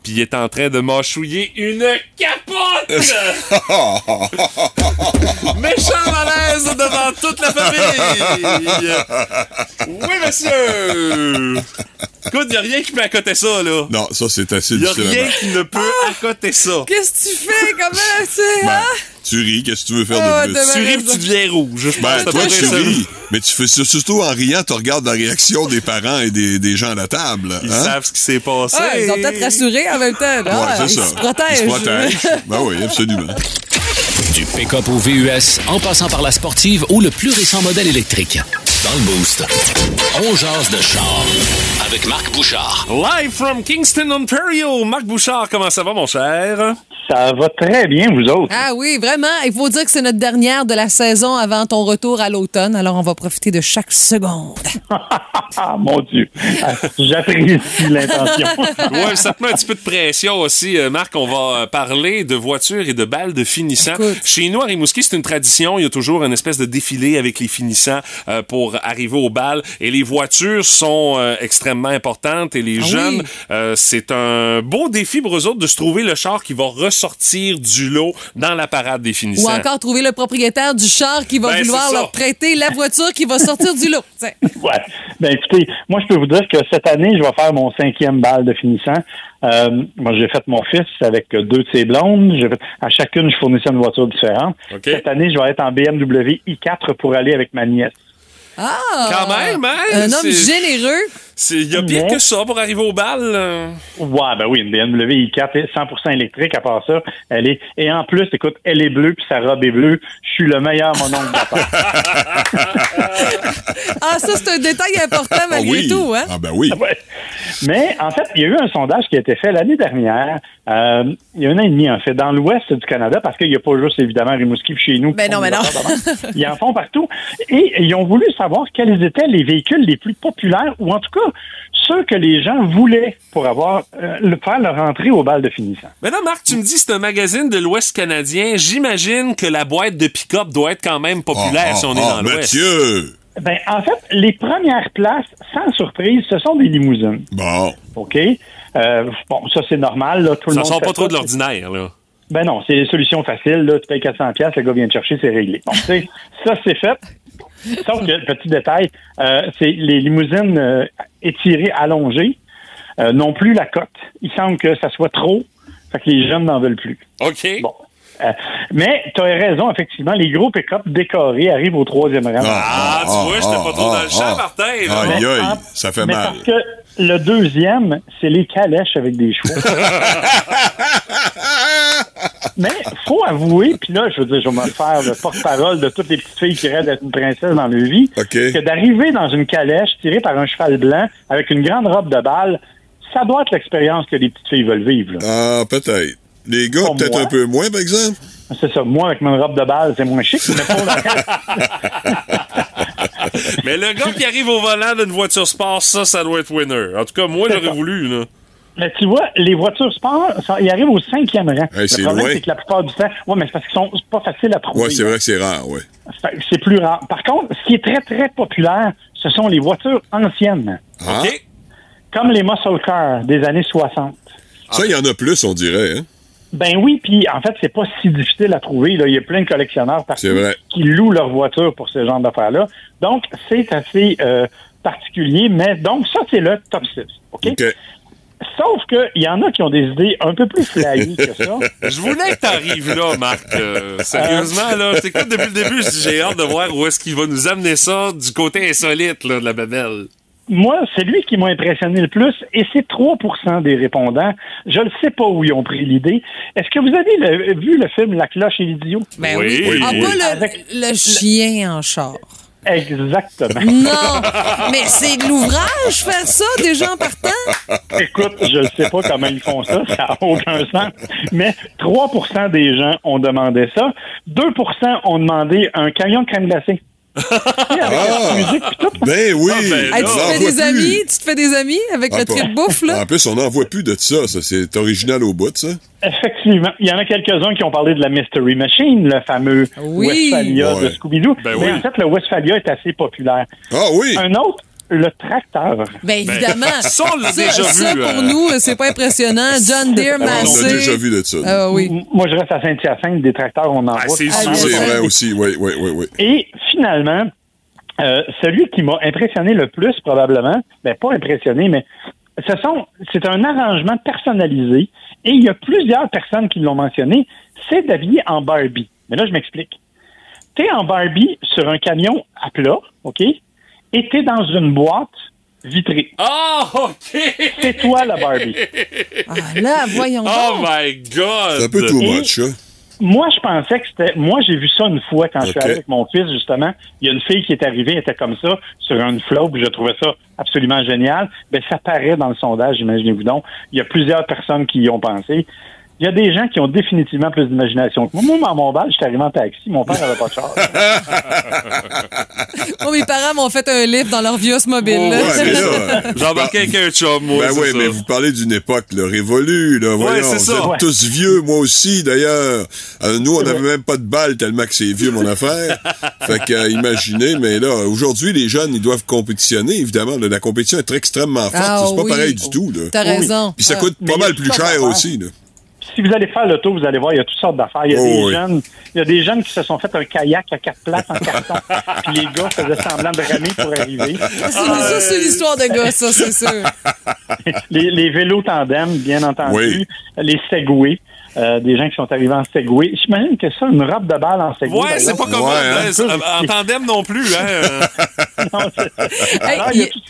Puis il est en train de mâchouiller une capote! Méchant malaise devant toute la famille! Oui, monsieur! Écoute, y a rien qui peut accoter ça, là. Non, ça, c'est assez Y a rien qui ne peut accoter ça. Qu'est-ce que tu fais? Comment c'est, Ben, hein? Tu ris, qu'est-ce que tu veux faire Ah, de t'as plus? Tu ris pis tu deviens rouge. Je Ben, toi, tu ris. Mais tu fais ça, surtout en riant, tu regardes la réaction des parents et des, des gens à la table. Ils hein? savent ce qui s'est passé. Ah, ils ont peut-être rassuré en même temps. là. Ouais, c'est ils ça. se protègent. Ils se protègent. ben oui, absolument. Du pick-up au VUS, en passant par la sportive ou le plus récent modèle électrique. Dans le Boost, on jase de char avec Marc Bouchard. Live from Kingston, Ontario. Marc Bouchard, comment ça va, mon cher? Ça va très bien, vous autres. Ah oui, vraiment. Il faut dire que c'est notre dernière de la saison avant ton retour à l'automne. Alors, on va profiter de chaque seconde. Ah, mon Dieu. J'apprécie l'intention. ouais, ça te met un petit peu de pression aussi. Euh, Marc, on va euh, parler de voitures et de balles de finissants. Écoute. Chez nous, à Rimouski, c'est une tradition. Il y a toujours une espèce de défilé avec les finissants euh, pour arriver au bal. Et les voitures sont euh, extrêmement importantes. Et les Ah jeunes, oui. euh, c'est un beau défi pour eux autres de se trouver le char qui va ressortir du lot dans la parade des finissants. Ou encore trouver le propriétaire du char qui va Ben, vouloir leur prêter la voiture qui va sortir du lot. Tiens. Ouais. Ben écoutez, moi je peux vous dire que cette année, je vais faire mon cinquième bal de finissant. Euh, moi, j'ai fait mon fils avec deux de ses blondes. Fait- à chacune, je fournissais une voiture différente. Cette année, je vais être en BMW i4 pour aller avec ma nièce. Ah! Quand même, hein? Un homme généreux. C'est- Il y a pire Mais- que ça pour arriver au bal. euh. Ouais, ben oui, une BMW i4 est 100% électrique. À part ça, elle est et en plus, écoute, elle est bleue puis sa robe est bleue. Je suis le meilleur mon oncle. Ah, ça, c'est un détail important Ah malgré oui. tout, hein? Ah ben oui. Ouais. Mais en fait, il y a eu un sondage qui a été fait l'année dernière, euh, il y a un an et demi en fait, dans l'ouest du Canada, parce qu'il n'y a pas juste évidemment Rimouski puis chez nous. Ben non, ben non. Ils en font partout. Et ils ont voulu savoir quels étaient les véhicules les plus populaires, ou en tout cas ceux que les gens voulaient pour avoir euh, le- faire leur entrée au bal de finissant. Mais là, Marc, tu me dis c'est un magazine de l'Ouest canadien. J'imagine que la boîte de pick-up doit être quand même populaire Ah, si on ah, est ah, dans l'Ouest. Mathieu! Ben, en fait, les premières places, sans surprise, ce sont des limousines. Bon. OK? Euh, bon, ça, c'est normal. Là, tout le Ça monde sort pas trop ça. de l'ordinaire, là. Ben non, c'est des solutions faciles. Là, tu payes 400 pièces, le gars vient te chercher, c'est réglé. Bon, tu sais, ça, c'est fait. Sauf que, petit détail, euh, c'est les limousines euh, étirées, allongées, euh, non plus la cote. Il semble que ça soit trop, fait que les jeunes n'en veulent plus. OK. Bon. Euh, mais tu as raison, effectivement, les gros pick-up décorés arrivent au troisième rang. Ah, tu vois, j'étais pas trop dans le champ, Martin. Aïe, aïe, ça fait mais mal. parce que le deuxième, c'est les calèches avec des chevaux. Mais faut avouer, puis là, je veux dire, je vais me faire le porte-parole de toutes les petites filles qui rêvent d'être une princesse dans leur vie, que d'arriver dans une calèche tirée par un cheval blanc avec une grande robe de balle, ça doit être l'expérience que les petites filles veulent vivre. là. Ah, peut-être. Les gars, Pour peut-être moi. un peu moins, par exemple? C'est ça. Moi, avec mon robe de balle, c'est moins chic, mais pour Mais le gars qui arrive au volant d'une voiture sport, ça, ça doit être winner. En tout cas, moi, C'est j'aurais ça. voulu, là. Mais tu vois, les voitures sport, ça- ils arrivent au cinquième rang. Hey, c'est le problème, loin. c'est que la plupart du temps, ouais, mais c'est parce qu'ils sont pas faciles à trouver. Ouais, c'est vrai que c'est rare, que C'est plus rare. Par contre, ce qui est très, très populaire, ce sont les voitures anciennes, Ah, OK? comme les muscle cars des années 60. Ça, il y en a plus, on dirait. Hein? Ben oui, puis en fait, c'est pas si difficile à trouver. Il y a plein de collectionneurs partout qui louent leur voiture pour ce genre d'affaires-là. Donc, c'est assez euh, particulier, mais donc ça, c'est le top 6. OK? OK. Sauf qu'il y en a qui ont des idées un peu plus flyées que ça. Je voulais que t'arrives là, Marc. Euh, sérieusement, là. C'est comme depuis le début, j'ai hâte de voir où est-ce qu'il va nous amener ça du côté insolite, là, de la babelle. moi, c'est lui qui m'a impressionné le plus et c'est 3% des répondants. Je ne sais pas où ils ont pris l'idée. Est-ce que vous avez le- vu le film La cloche et l'idiot? Ben oui. Ah, pas le, le chien en char. Exactement. Non, mais c'est de l'ouvrage faire ça déjà en partant. Écoute, je ne sais pas comment ils font ça, ça n'a aucun sens. Mais 3% des gens ont demandé ça. 2% ont demandé un camion de crème glacée. Ah, ben oui. Hey, tu te fais en des amis, tu te fais des amis avec Ah, le trip bouffe, là? En plus, on n'en voit plus de ça. ça c'est original au bout, ça. Effectivement. Il y en a quelques-uns qui ont parlé de la Mystery Machine, le fameux Oui. Westphalia de. Scooby-Doo. Ben Mais oui. en fait, le Westphalia est assez populaire. Ah oui. Un autre, le tracteur. Ben évidemment. ça, on l'a Ça- déjà ça, vu, pour euh. nous, c'est pas impressionnant. John Deere On a massé. déjà vu de ça. Ah oui. Moi, je reste à Saint-Hyacinthe, des tracteurs, on en voit. c'est mal. C'est vrai aussi, oui, oui, oui, oui. Et finalement, euh, celui qui m'a impressionné le plus, probablement, ben pas impressionné, mais ce sont, c'est un arrangement personnalisé et il y a plusieurs personnes qui l'ont mentionné, c'est d'habiller en Barbie. Mais là, je m'explique. T'es en Barbie sur un camion à plat, OK? T'es dans une boîte vitrée. Ah, OK! C'est toi, la Barbie. Ah là, voyons Oh donc. my God! C'est un peu too much, hein? Moi, je pensais que c'était. Moi, j'ai vu ça une fois quand je suis allé avec mon fils, justement. Il y a une fille qui est arrivée, elle était comme ça, sur une flotte, puis je trouvais ça absolument génial. Ben, ça paraît dans le sondage, imaginez-vous donc. Il y a plusieurs personnes qui y ont pensé. Il y a des gens qui ont définitivement plus d'imagination que moi. Moi, mon bal, j'étais arrivé en taxi, mon père n'avait pas de char. Mes parents m'ont fait un livre dans leur vieux mobile. Oh, là. ouais, mais là, J'ai embarqué avec un chum, moi. Ben oui, mais vous parlez d'une époque là, révolue, là. Voyons, c'est vous ça. êtes Ouais. tous vieux, moi aussi, d'ailleurs. Euh, nous, on n'avait même pas de balles tellement que c'est vieux, mon affaire. fait que, euh, imaginez, mais là, aujourd'hui, les jeunes, ils doivent compétitionner, évidemment. là. la compétition est très extrêmement forte. Ah c'est pas oui. pareil du tout. T'as raison. Puis ça coûte pas mal plus cher aussi, là. Si vous allez faire le tour, vous allez voir, il y a toutes sortes d'affaires. Il y a Oh, des oui. jeunes, il y a des jeunes qui se sont fait un kayak à quatre places en carton. puis les gars faisaient semblant de ramer pour arriver. C'est- Ça, c'est une histoire de gars, ça, c'est sûr. les, les vélos tandem, bien entendu, Oui. les Segway, euh, des gens qui sont arrivés en Segway. J'imagine que ça, une robe de balle en Segway. Ouais, c'est pas comme Ouais, hein. c'est- en tandem non plus, hein. non, Hey, Alors, y tout.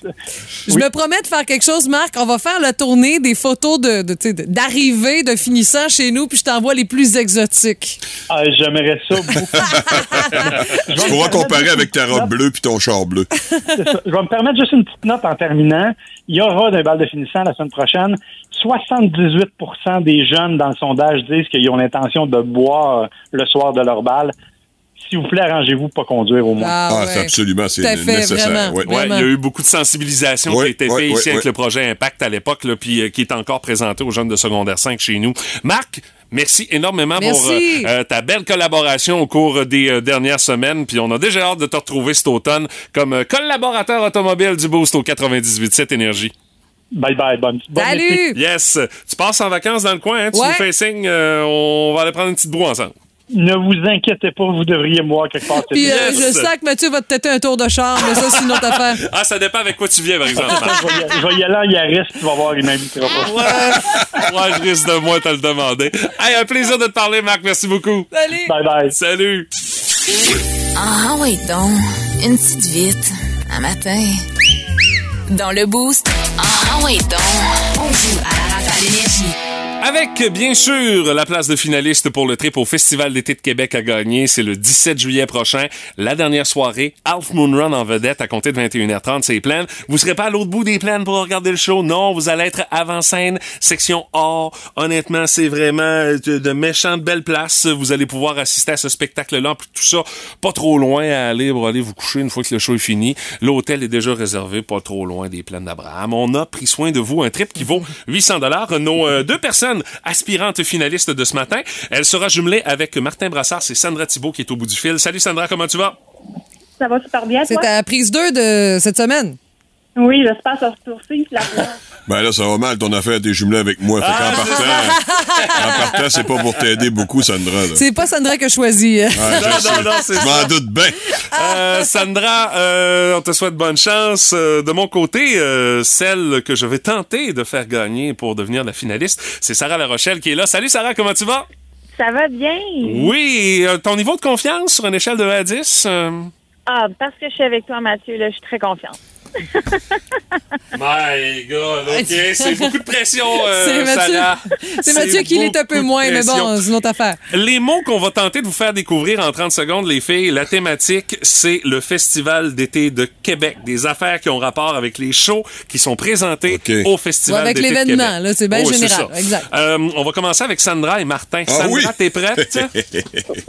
Je me promets de faire quelque chose, Marc. On va faire la tournée des photos de, d'arrivée, de finissant chez nous, puis je t'envoie les plus exotiques. Ah, J'aimerais ça beaucoup. Tu pourras comparer avec ta robe bleue puis ton char bleu. Ça. Je vais me permettre juste une petite note en terminant. Il y aura d'un bal de finissant la semaine prochaine. 78% des jeunes dans le sondage disent qu'ils ont l'intention de boire le soir de leur bal. S'il vous plaît, arrangez-vous pour pas conduire au moins. Ah, c'est absolument, c'est nécessaire. vraiment. ouais. Ouais, il y a eu beaucoup de sensibilisation qui a été ouais, faite ouais, ici avec le projet Impact à l'époque, puis euh, qui est encore présenté aux jeunes de secondaire 5 chez nous. Marc, merci énormément pour Merci. euh, euh, ta belle collaboration au cours des euh, dernières semaines, puis on a déjà hâte de te retrouver cet automne comme collaborateur automobile du Boost au 98.7 Énergie. Bye bye, bonne, bonne été. Salut! Yes! Tu passes en vacances dans le coin, hein? Tu Ouais. nous fais signe, euh, on va aller prendre une petite broue ensemble. Ne vous inquiétez pas, vous devriez me voir quelque part. Puis euh, je sens que Mathieu va te têter un tour de char, mais ça, c'est une autre affaire. Ah, ça dépend avec quoi tu viens, par exemple. je, vais y, je vais y aller en Yaris, tu vas voir, il m'invitera pas. Ouais, ouais, je risque de moi te le demander. Hey, un plaisir de te parler, Marc. Merci beaucoup. Salut! Bye bye. Salut! Ah, ouais, donc. Une petite vite. Un matin. Dans le boost. Ah, ouais, donc. On joue à la rafale énergie. Avec, bien sûr, la place de finaliste pour le trip au Festival d'été de Québec à gagner. C'est le 17 juillet prochain. La dernière soirée, Half Moon Run en vedette à compter de 21h30, c'est plein. Vous serez pas à l'autre bout des plaines pour regarder le show? Non, vous allez être avant-scène, section A. Honnêtement, c'est vraiment de, de méchantes belles places. Vous allez pouvoir assister à ce spectacle-là. Tout ça, pas trop loin à aller pour aller vous coucher une fois que le show est fini. L'hôtel est déjà réservé, pas trop loin des plaines d'Abraham. On a pris soin de vous. Un trip qui vaut 800 dollars. Nos euh, deux personnes aspirantes finalistes de ce matin, elle sera jumelée avec Martin Brassard. C'est Sandra Thibault qui est au bout du fil. Salut Sandra, comment tu vas? Ça va super bien, C'est ta prise 2 de cette semaine. Oui, j'espère se retourner la place. Ben là, ça va mal ton affaire, t'es jumelé avec moi. Fait qu'en partant, en partant, c'est pas pour t'aider beaucoup, Sandra. Là. C'est pas Sandra que je sais. je m'en doute bien. Euh, Sandra, euh, on te souhaite bonne chance. Euh, de mon côté, euh, celle que je vais tenter de faire gagner pour devenir la finaliste, c'est Sarah La Rochelle qui est là. Salut Sarah, comment tu vas? Ça va bien? Oui, euh, ton niveau de confiance sur une échelle de 1 à 10? euh, Ah, parce que je suis avec toi, Mathieu, là, je suis très confiante. My God, OK. C'est beaucoup de pression, euh, C'est Mathieu. Sarah. C'est Mathieu qui l'est un peu moins, mais bon, c'est une autre affaire. Les mots qu'on va tenter de vous faire découvrir en 30 secondes, les filles, la thématique, c'est le Festival d'été de Québec. Des affaires qui ont rapport avec les shows qui sont présentés au Festival avec d'été de l'événement, Québec. là, c'est bien Oh, général, exact. Euh, on va commencer avec Sandra et Martin. Ah Sandra, oui? t'es prête?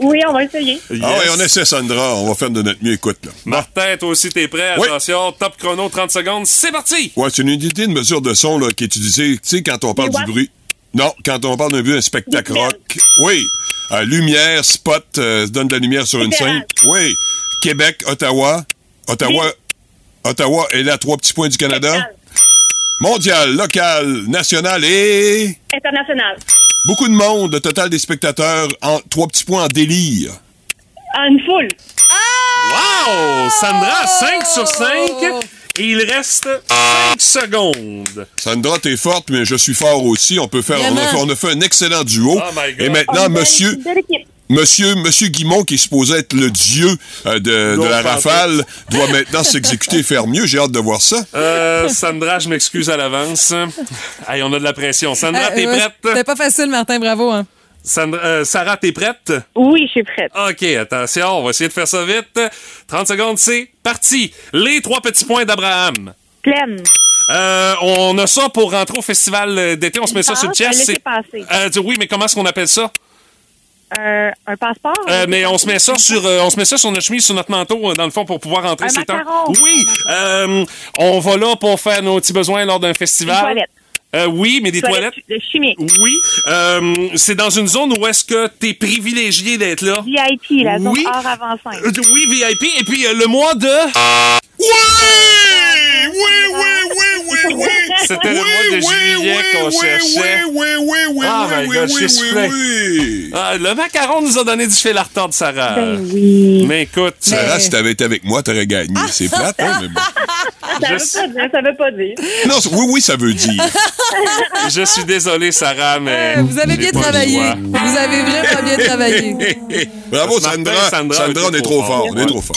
Oui, on va essayer. Ah oui, on essaie, Sandra. On va faire de notre mieux. Écoute, là. Martin, toi aussi, t'es prêt? Oui. Attention, top chrono, 30 secondes, c'est parti! Ouais, c'est une unité de mesure de son là, qui est utilisée, tu sais, quand on parle du bruit. Non, quand on parle d'un but, un spectacle rock. Oui. Euh, lumière, spot, euh, se donne de la lumière sur une scène. Oui. Québec, Ottawa. Ottawa. Ottawa est là, trois petits points du Canada. Mondial, local, national et. International. Beaucoup de monde, le total des spectateurs, en trois petits points en délire. Ah, une foule. Wow! Sandra, 5 sur 5. Et il reste 5 secondes. Sandra, t'es forte, mais je suis fort aussi. On peut faire, on a, fait, on a fait un excellent duo. Oh my God. Et maintenant, On monsieur. Monsieur, Monsieur Guimont, qui est supposé être le dieu euh, de, la rafale, doit maintenant s'exécuter et faire mieux. J'ai hâte de voir ça. Euh, Sandra, je m'excuse à l'avance. Hey, on a de la pression. Sandra, Euh, t'es ouais, prête? C'était pas facile, Martin, bravo. Hein. Sandra, euh, Sarah, t'es prête? Oui, je suis prête. OK, attention, on va essayer de faire ça vite. 30 secondes, c'est parti. Les trois petits points d'Abraham. Pleine. Euh, on a ça pour rentrer au festival d'été. On se met ça passe, sur le chest. Euh, oui, mais comment est-ce qu'on appelle ça? Euh, un passeport? Euh, mais on se met ça sur, euh, on se met ça sur notre chemise, sur notre manteau, euh, dans le fond, pour pouvoir rentrer Un temps. macaron. Oui, euh, on va là pour faire nos petits besoins lors d'un Une festival. toilette. Euh, oui, mais des toilettes? De chimique. Oui. Euh, c'est dans une zone où est-ce que t'es privilégié d'être là? VIP, la zone Oui. hors avant 5. Euh, oui, VIP. Et puis euh, le mois de. Oui! Oui, oui, oui, oui, oui! C'était le mois de Oui, juillet oui, qu'on oui, cherchait. Oui, oui, oui, oui, Ah, oui, my oui, God, oui. Ah, le macaron nous a donné du fil à retordre, Sarah. Ben oui. Mais écoute, Sarah, si t'avais été avec moi, t'aurais gagné. C'est plate, hein, mais bon. Ça veut pas dire, ça veut pas dire. Non, oui, oui, ça veut dire. je suis désolé, Sarah, mais. Vous avez bien travaillé. Vous avez vraiment bien travaillé. Bravo, Martin, Sandra. Sandra, Sandra, on est trop fort. On est trop fort.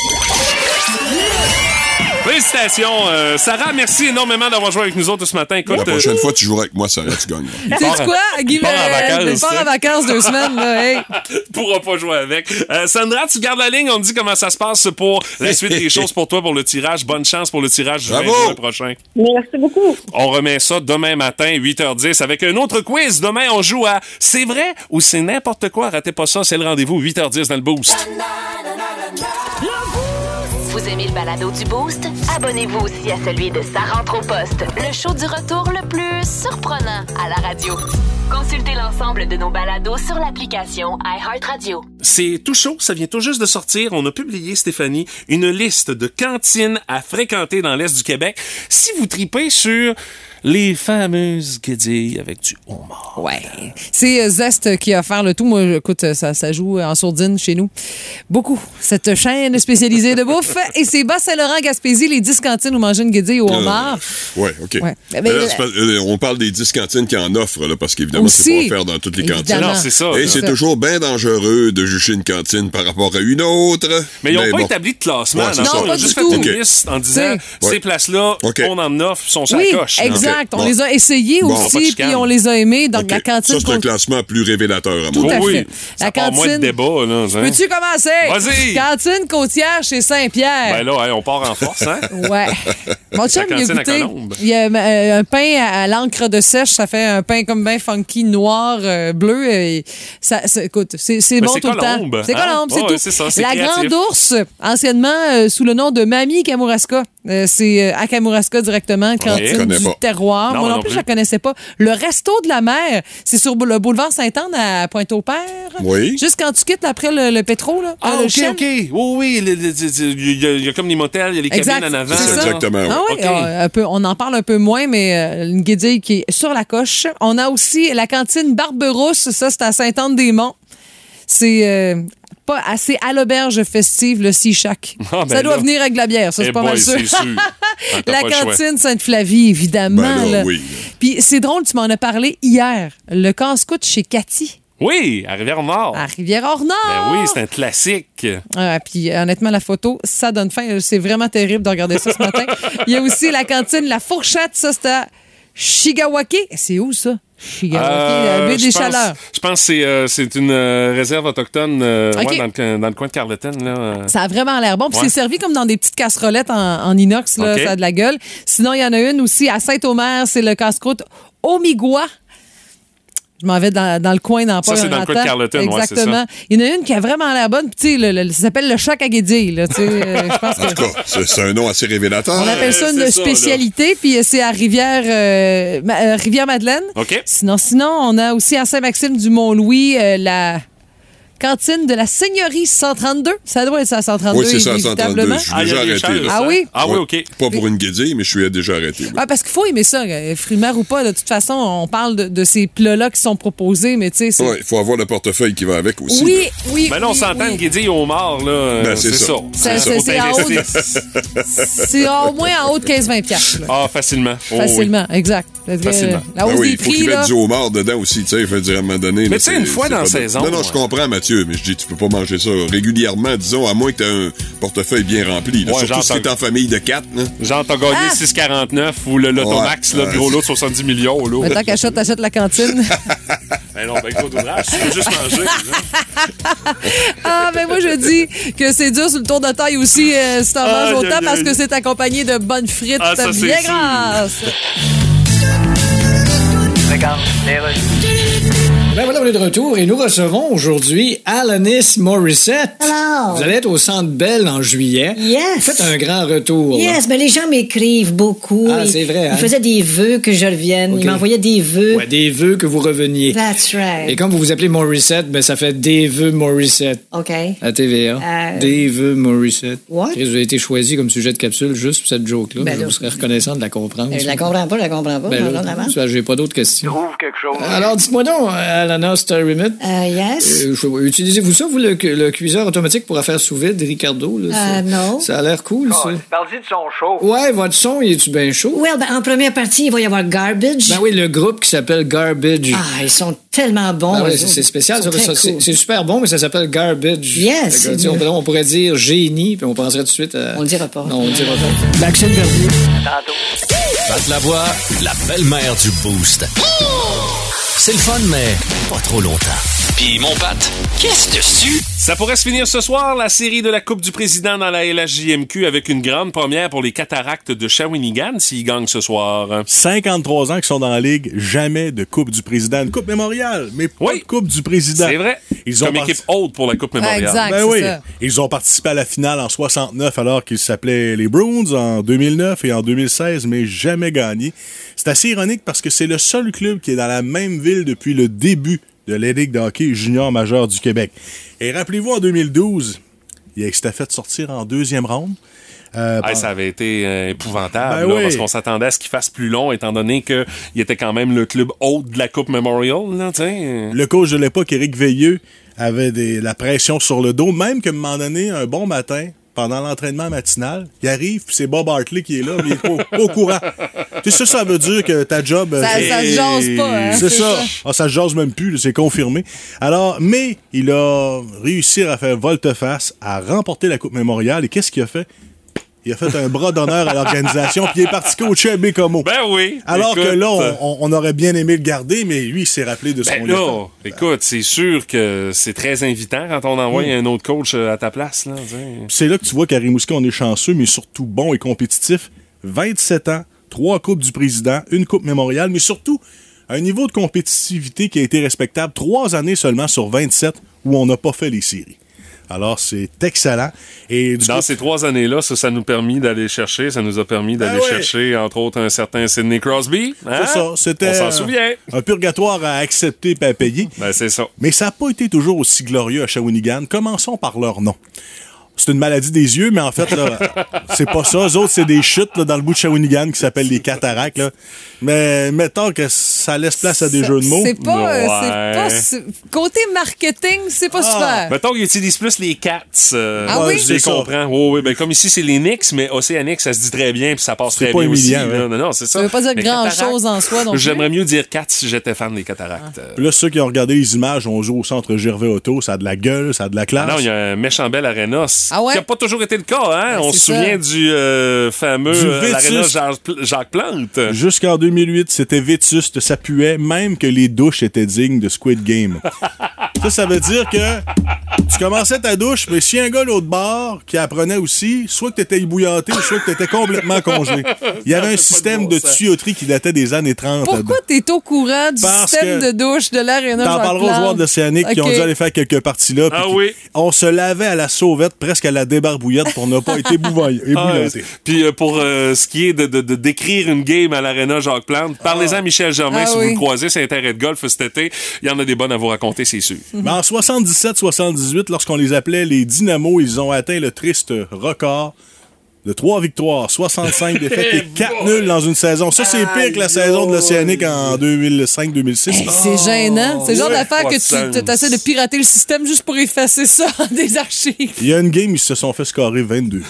Félicitations, euh, Sarah. Merci énormément d'avoir joué avec nous autres ce matin. Écoute, La euh, prochaine fois, tu joueras avec moi, Sarah, tu gagnes. C'est quoi, Guy? part en vacances, Il part en vacances deux semaines, là. Hey. pourra pas jouer avec. Euh, Sandra, tu gardes la ligne. On te dit comment ça se passe pour la suite des choses pour toi pour le tirage. Bonne chance pour le tirage du 20 Bravo. juin prochain. Merci beaucoup. On remet ça demain matin, 8h10, avec un autre quiz. Demain, on joue à C'est vrai ou c'est n'importe quoi? Ratez pas ça, c'est le rendez-vous, 8h10 dans le Boost. Aimez le balado du Boost? Abonnez-vous aussi à celui de Sa rentre au poste, le show du retour le plus surprenant à la radio. Consultez l'ensemble de nos balados sur l'application iHeartRadio. C'est tout chaud, ça vient tout juste de sortir. On a publié, Stéphanie, une liste de cantines à fréquenter dans l'Est du Québec. Si vous tripez sur les fameuses guédilles avec du homard. Ouais. C'est euh, Zest qui a offert le tout. Moi, écoute, ça, ça joue en sourdine chez nous. Beaucoup. Cette chaîne spécialisée de bouffe. Et c'est Bas-Saint-Laurent, Gaspésie, les 10 cantines où manger une guédille au homard. Ouais, OK. Ouais. Mais Mais- là, c'est pas- euh, on parle des 10 cantines qui en offrent, là, parce qu'évidemment, c'est pas à faire dans toutes les Évidemment. cantines. Non, c'est ça. Et c'est toujours bien dangereux de juger une cantine par rapport à une autre. Mais ils n'ont pas bon. établi de classement. Ouais, dans c'est ça. ça. Ils ont pas juste du fait tout. une OK. liste en disant ces places-là, OK. on en offre, sont sur Oui, la coche. là. Exact. On Bon. les a essayés Bon. Aussi, puis on les a aimés. Donc, la cantine. Ça, c'est un classement plus révélateur, à mon Tout à avis. Oui, La part moins de cantine- débat. Là, hein. Peux-tu commencer? Vas-y. Cantine côtière chez Saint-Pierre. Ben là, hey, on part en force, hein? Ouais. Mon chum, il a cantine à goûté. Il y a euh, un pain à, à l'encre de sèche. Ça fait un pain comme bien funky, noir, euh, bleu. Et ça, écoute, c'est c'est Mais bon c'est tout le temps. C'est hein? Colombe, c'est tout. c'est ça, c'est La créatif. Grande Ourse, anciennement euh, sous le nom de Mamie Kamouraska. Euh, c'est euh, à Kamouraska directement, je cantine connais du pas. Non, Moi non, non plus, je la connaissais pas. Le Resto de la Mer, c'est sur le boulevard Sainte-Anne à Pointe-au-Père. Oui. Juste quand tu quittes après le, le pétro, là. Ah, le OK. OK. Oui, oui. Il y, a- il y a comme les motels, il y a les Exact, cabines en avant. c'est ça. Exactement. Ah oui, OK. un peu, on en parle un peu moins, mais euh, une guédille qui est sur la coche. On a aussi la cantine Barberousse, ça c'est à Sainte-Anne-des-Monts. C'est euh, pas assez à l'auberge festive, le Sea Shack. Ah, ben ça doit là. venir avec de la bière, ça Eh c'est pas boy, mal sûr. Ah, la pas cantine Sainte-Flavie, évidemment. Ben là, oui. Puis c'est drôle, tu m'en as parlé hier. Le casse-coute chez Cathy. Oui, à Rivière-Nord. À Rivière-Nord. Ben oui, c'est un classique. Ah, puis honnêtement, la photo, ça donne faim. C'est vraiment terrible de regarder ça ce matin. Il y a aussi la cantine La Fourchette. Ça, c'est à Shigawake. C'est où, ça? Shigawake, Euh, la baie je des pense- Chaleurs. Je pense que c'est, euh, c'est une euh, réserve autochtone euh, ouais, dans, le, dans le coin de Carleton. Là. Ça a vraiment l'air bon. Puis Ouais. c'est servi comme dans des petites casserolettes en, en inox. Là. Ça a de la gueule. Sinon, il y en a une aussi à Saint-Omer. C'est le casse-croûte Omigua. Je m'en vais dans, dans le coin dans Ça, c'est dans le coin de. Carleton, ouais, Exactement. ça. Il y en a une qui a vraiment l'air bonne. Puis, tu sais, le- le- ça s'appelle le choc à guédille. Là, tu sais, euh, je pense En tout cas, c'est un nom assez révélateur. On appelle ça une spécialité, puis c'est à Rivière, euh, euh, Rivière-Madeleine. OK. Sinon, sinon, on a aussi à Saint-Maxime du Mont-Louis euh, la cantine de la Seigneurie 132. Ça doit être ça, 132, Oui, c'est ça, 132. inévitablement. Je suis déjà arrêté. là. Ah oui? Ah oui, Ouais. OK. Pas pour une guédille, mais je suis déjà arrêté. oui. Ah, parce qu'il faut aimer ça, euh, frimaire ou pas. De toute façon, on parle de, de ces plats-là qui sont proposés, mais tu sais, c'est... Ouais, il faut avoir le portefeuille qui va avec aussi. Oui, oui, Ben là, on oui, s'entend oui. une guédille au mort, là. euh, Ben, c'est ça. C'est- Faut c'est- au moins en haut de 15-20 piastres. là. Ah, facilement. Oh, oui. Facilement, exact. Facilement. La hausse Ben oui, des il faut prix, qu'ils mettent du homard dedans aussi, tu sais, il faut dire à un moment donné. Mais tu sais, une fois dans la saison, Non, non, je comprends, Mathieu, mais je dis, tu peux pas manger ça régulièrement, disons, à moins que tu aies un portefeuille bien rempli. là. Ouais, Surtout si t'es en famille de quatre. là. Genre, t'as gagné Ah! 6,49 ou le Lotomax, Ouais, le gros lot de 70 millions, là. Mais tant qu'à ça, t'achètes la cantine? Ben non, ben gros d'ouvrage, tu veux juste manger. là. Ah, ben moi, je dis que c'est dur sur le tour de taille aussi, euh, si t'en manges Aïe, autant, parce que c'est accompagné de bonnes frites Ah, ça, bien grasses. Ben voilà, on est de retour et nous recevons aujourd'hui Alanis Morissette. Hello. Vous allez être au Centre Bell en juillet. Yes. Faites un grand retour. Yes, ben les gens m'écrivent beaucoup. Ah, Ils- c'est vrai, hein? Ils faisaient des vœux que je revienne. Ils m'envoyaient des vœux. Ouais, des vœux que vous reveniez. That's right. Et comme vous vous appelez Morissette, ben ça fait des vœux Morissette. OK. À TVA. Euh, Des vœux Morissette. What? Vous avez été choisi comme sujet de capsule juste pour cette joke-là. Ben je vous serais reconnaissant de la comprendre. Euh, Je la comprends pas, je la comprends pas. Ben j'ai pas d'autres questions. Trouve quelque chose. Alors, dites-moi donc, Alana Euh, yes. euh, utilisez-vous ça, vous, le, le cuiseur automatique pour faire sous vide, Ricardo? Là? Euh, non. Ça a l'air cool, ça. Parle-y de son show. Ouais, votre son, il est-tu bien chaud? Well, ben, en première partie, il va y avoir Garbage. Ben oui, le groupe qui s'appelle Garbage. Ah, ils sont tellement bons. Ouais, eux c'est spécial, c'est cool. super bon, mais ça s'appelle Garbage. Yes, que, on, pourrait- on pourrait dire génie, puis on penserait tout de suite à... On le dira pas. Non, on le dira pas. Maxime Verdier. Pat la voix, la belle-mère du Boost. C'est le fun, mais pas trop longtemps. Puis mon Pat, qu'est-ce dessus? Ça pourrait se finir ce soir, la série de la Coupe du Président dans la LHJMQ avec une grande première pour les cataractes de Shawinigan s'ils gagnent ce soir. 53 ans qui sont dans la ligue, jamais de Coupe du Président. Une Coupe mémoriale, mais pas de Coupe du Président. C'est vrai. Ils ont Comme équipe haute pour la Coupe mémoriale. Exact, Ben c'est oui. ça. Ils ont participé à la finale en 69 alors qu'ils s'appelaient les Bruins en 2009 et en 2016, mais jamais gagné. C'est assez ironique parce que c'est le seul club qui est dans la même ville depuis le début de la Ligue de hockey junior majeur du Québec. Et rappelez-vous, en 2012, il s'était fait sortir en deuxième ronde. Euh, Ah, ça avait été euh, épouvantable, Ben là, oui. parce qu'on s'attendait à ce qu'il fasse plus long, étant donné qu'il était quand même le club haute de la Coupe Memorial. Là. Le coach de l'époque, Éric Veilleux, avait des- la pression sur le dos, même qu'à un moment donné, un bon matin, pendant l'entraînement matinal, il arrive, puis c'est Bob Hartley qui est là, mais il est pas, pas au courant. Tu sais, ça, ça veut dire que ta job... Ça- euh, ça se jase pas, hein, C'est ça. ça. Ah, ça se jase même plus, c'est confirmé. Alors, mais il a réussi à faire volte-face, à remporter la Coupe Mémoriale, et qu'est-ce qu'il a fait? Il a fait un bras d'honneur à l'organisation, puis il est parti coacher à Bécomo. Ben oui. Alors Écoute, que là, on, aurait bien aimé le garder, mais lui, il s'est rappelé de son Ben effort. là, écoute, c'est sûr que c'est très invitant quand on envoie Mm. un autre coach euh, à ta place. Là, C'est là que tu vois qu'à Rimouski, on est chanceux, mais surtout bon et compétitif. 27 ans, trois Coupes du Président, une Coupe mémoriale, mais surtout un niveau de compétitivité qui a été respectable trois années seulement sur 27 où on n'a pas fait les séries. Alors, c'est excellent. Et Dans coup- ces trois années-là, ça, ça nous a permis d'aller chercher, ça nous a permis d'aller Ben ouais. chercher, entre autres, un certain Sidney Crosby. hein? c'est ça, c'était On s'en souvient. un purgatoire à accepter et à payer. Ben, c'est ça. Mais ça n'a pas été toujours aussi glorieux à Shawinigan. Commençons par leur nom. C'est une maladie des yeux, mais en fait, là, c'est pas ça. Eux autres, c'est des chutes là, dans le bout de Shawinigan qui s'appellent les cataractes. Là. Mais mettons que ça laisse place à des jeux de mots. C'est pas, euh, Ouais. pas su- côté marketing, c'est pas super. Mettons qu'ils utilisent plus les cats. euh, Ah oui? Je les comprends. Oui, oui. Ben, comme ici, c'est les Knicks, mais Océanique, ça se dit très bien, puis ça passe très pas bien aussi. humiliant, ouais. Non, non, c'est ça. Ça veut pas dire Mais grand cataractes, chose en soi. J'aimerais mieux dire cats si j'étais fan des cataractes. Euh, Puis Là, ceux qui ont regardé les images, on joue au centre Gervais Auto, ça a de la gueule, ça a de la classe. Ah non, il y a un méchant bel Ah ouais? Qui n'a pas toujours été le cas, hein? Ben, On se souvient ça. du euh, fameux Du euh, Jacques Plante. Jusqu'en 2008, c'était vétuste, ça puait, même que les douches étaient dignes de Squid Game. ça, ça veut dire que tu commençais ta douche, mais si un gars l'autre bord qui apprenait aussi, soit que t'étais ébouillanté, soit que t'étais complètement congelé. Il y avait un système de tuyauterie qui datait des années 30. Pourquoi t'es au courant du Parce système de douche de l'aréna T'en parleras aux joueurs de l'Océanique qui ont dû aller faire quelques parties là. Ah oui. On se lavait à la sauvette, presque à la débarbouillette pour ne pas être Ah, ébouillanté. Puis euh, pour euh, ce qui est de, de- de décrire une game à l'Arena Jacques Plante, parlez-en à Michel Germain Ah si oui. vous le croisez un terrain de golf cet été. Il y en a des bonnes à vous raconter, c'est sûr. Mais en 77-78, lorsqu'on les appelait les Dynamos, ils ont atteint le triste record de 3 victoires, 65 défaites et 4 nuls dans une saison. Ça, c'est pire que la saison de l'Océanique en 2005-2006. Hey, c'est gênant. C'est le genre Ouais, d'affaire que tu essaies de pirater le système juste pour effacer ça des archives. Il y a une game, ils se sont fait scorer 22.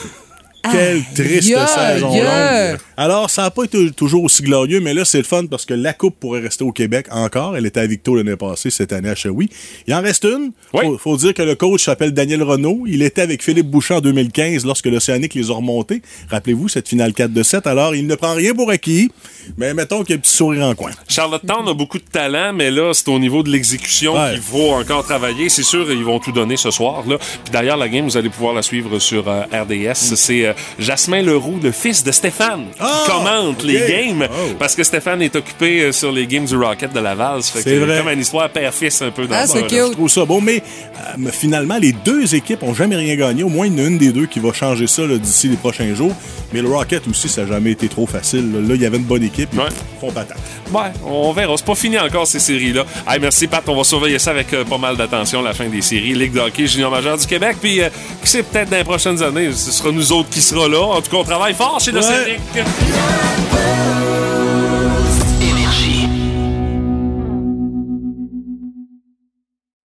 Quelle triste yeah, saison yeah. longue. Alors, ça n'a pas été toujours aussi glorieux, mais là, c'est le fun parce que la Coupe pourrait rester au Québec encore. Elle était à Victo l'année passée, cette année à Chewy. Il en reste une. Faut, faut dire que le coach s'appelle Daniel Renault. Il était avec Philippe Bouchard en 2015 lorsque l'Océanique les a remontés. Rappelez-vous, cette finale 4 de 7. Alors, il ne prend rien pour acquis, mais mettons qu'il y a un petit sourire en coin. Charlottetown a beaucoup de talent, mais là, c'est au niveau de l'exécution Ouais. qu'il faut encore travailler. C'est sûr, ils vont tout donner ce soir. Là. Puis d'ailleurs, la game, vous allez pouvoir la suivre sur euh, RDS. C'est euh, Jasmin Leroux, le fils de Stéphane, Ah, qui commente les games. Oh. Parce que Stéphane est occupé euh, sur les games du Rocket de Laval. C'est comme une histoire père-fils un peu dans Ah, c'est cute. Je trouve ça bon, mais euh, mais finalement, les deux équipes ont jamais rien gagné. Au moins, il y en a une des deux qui va changer ça d'ici les prochains jours. Mais le Rocket aussi, ça n'a jamais été trop facile. Là, il y avait une bonne équipe. Ils font patate. Ouais, on verra. C'est pas fini encore ces séries-là. Hey, merci Pat, on va surveiller ça avec euh, pas mal d'attention, la fin des séries. Ligue de hockey junior majeur du Québec. Puis, euh, qui sait, peut-être dans les prochaines années, ce sera nous autres qui sera là. En tout cas, on travaille fort chez le ouais.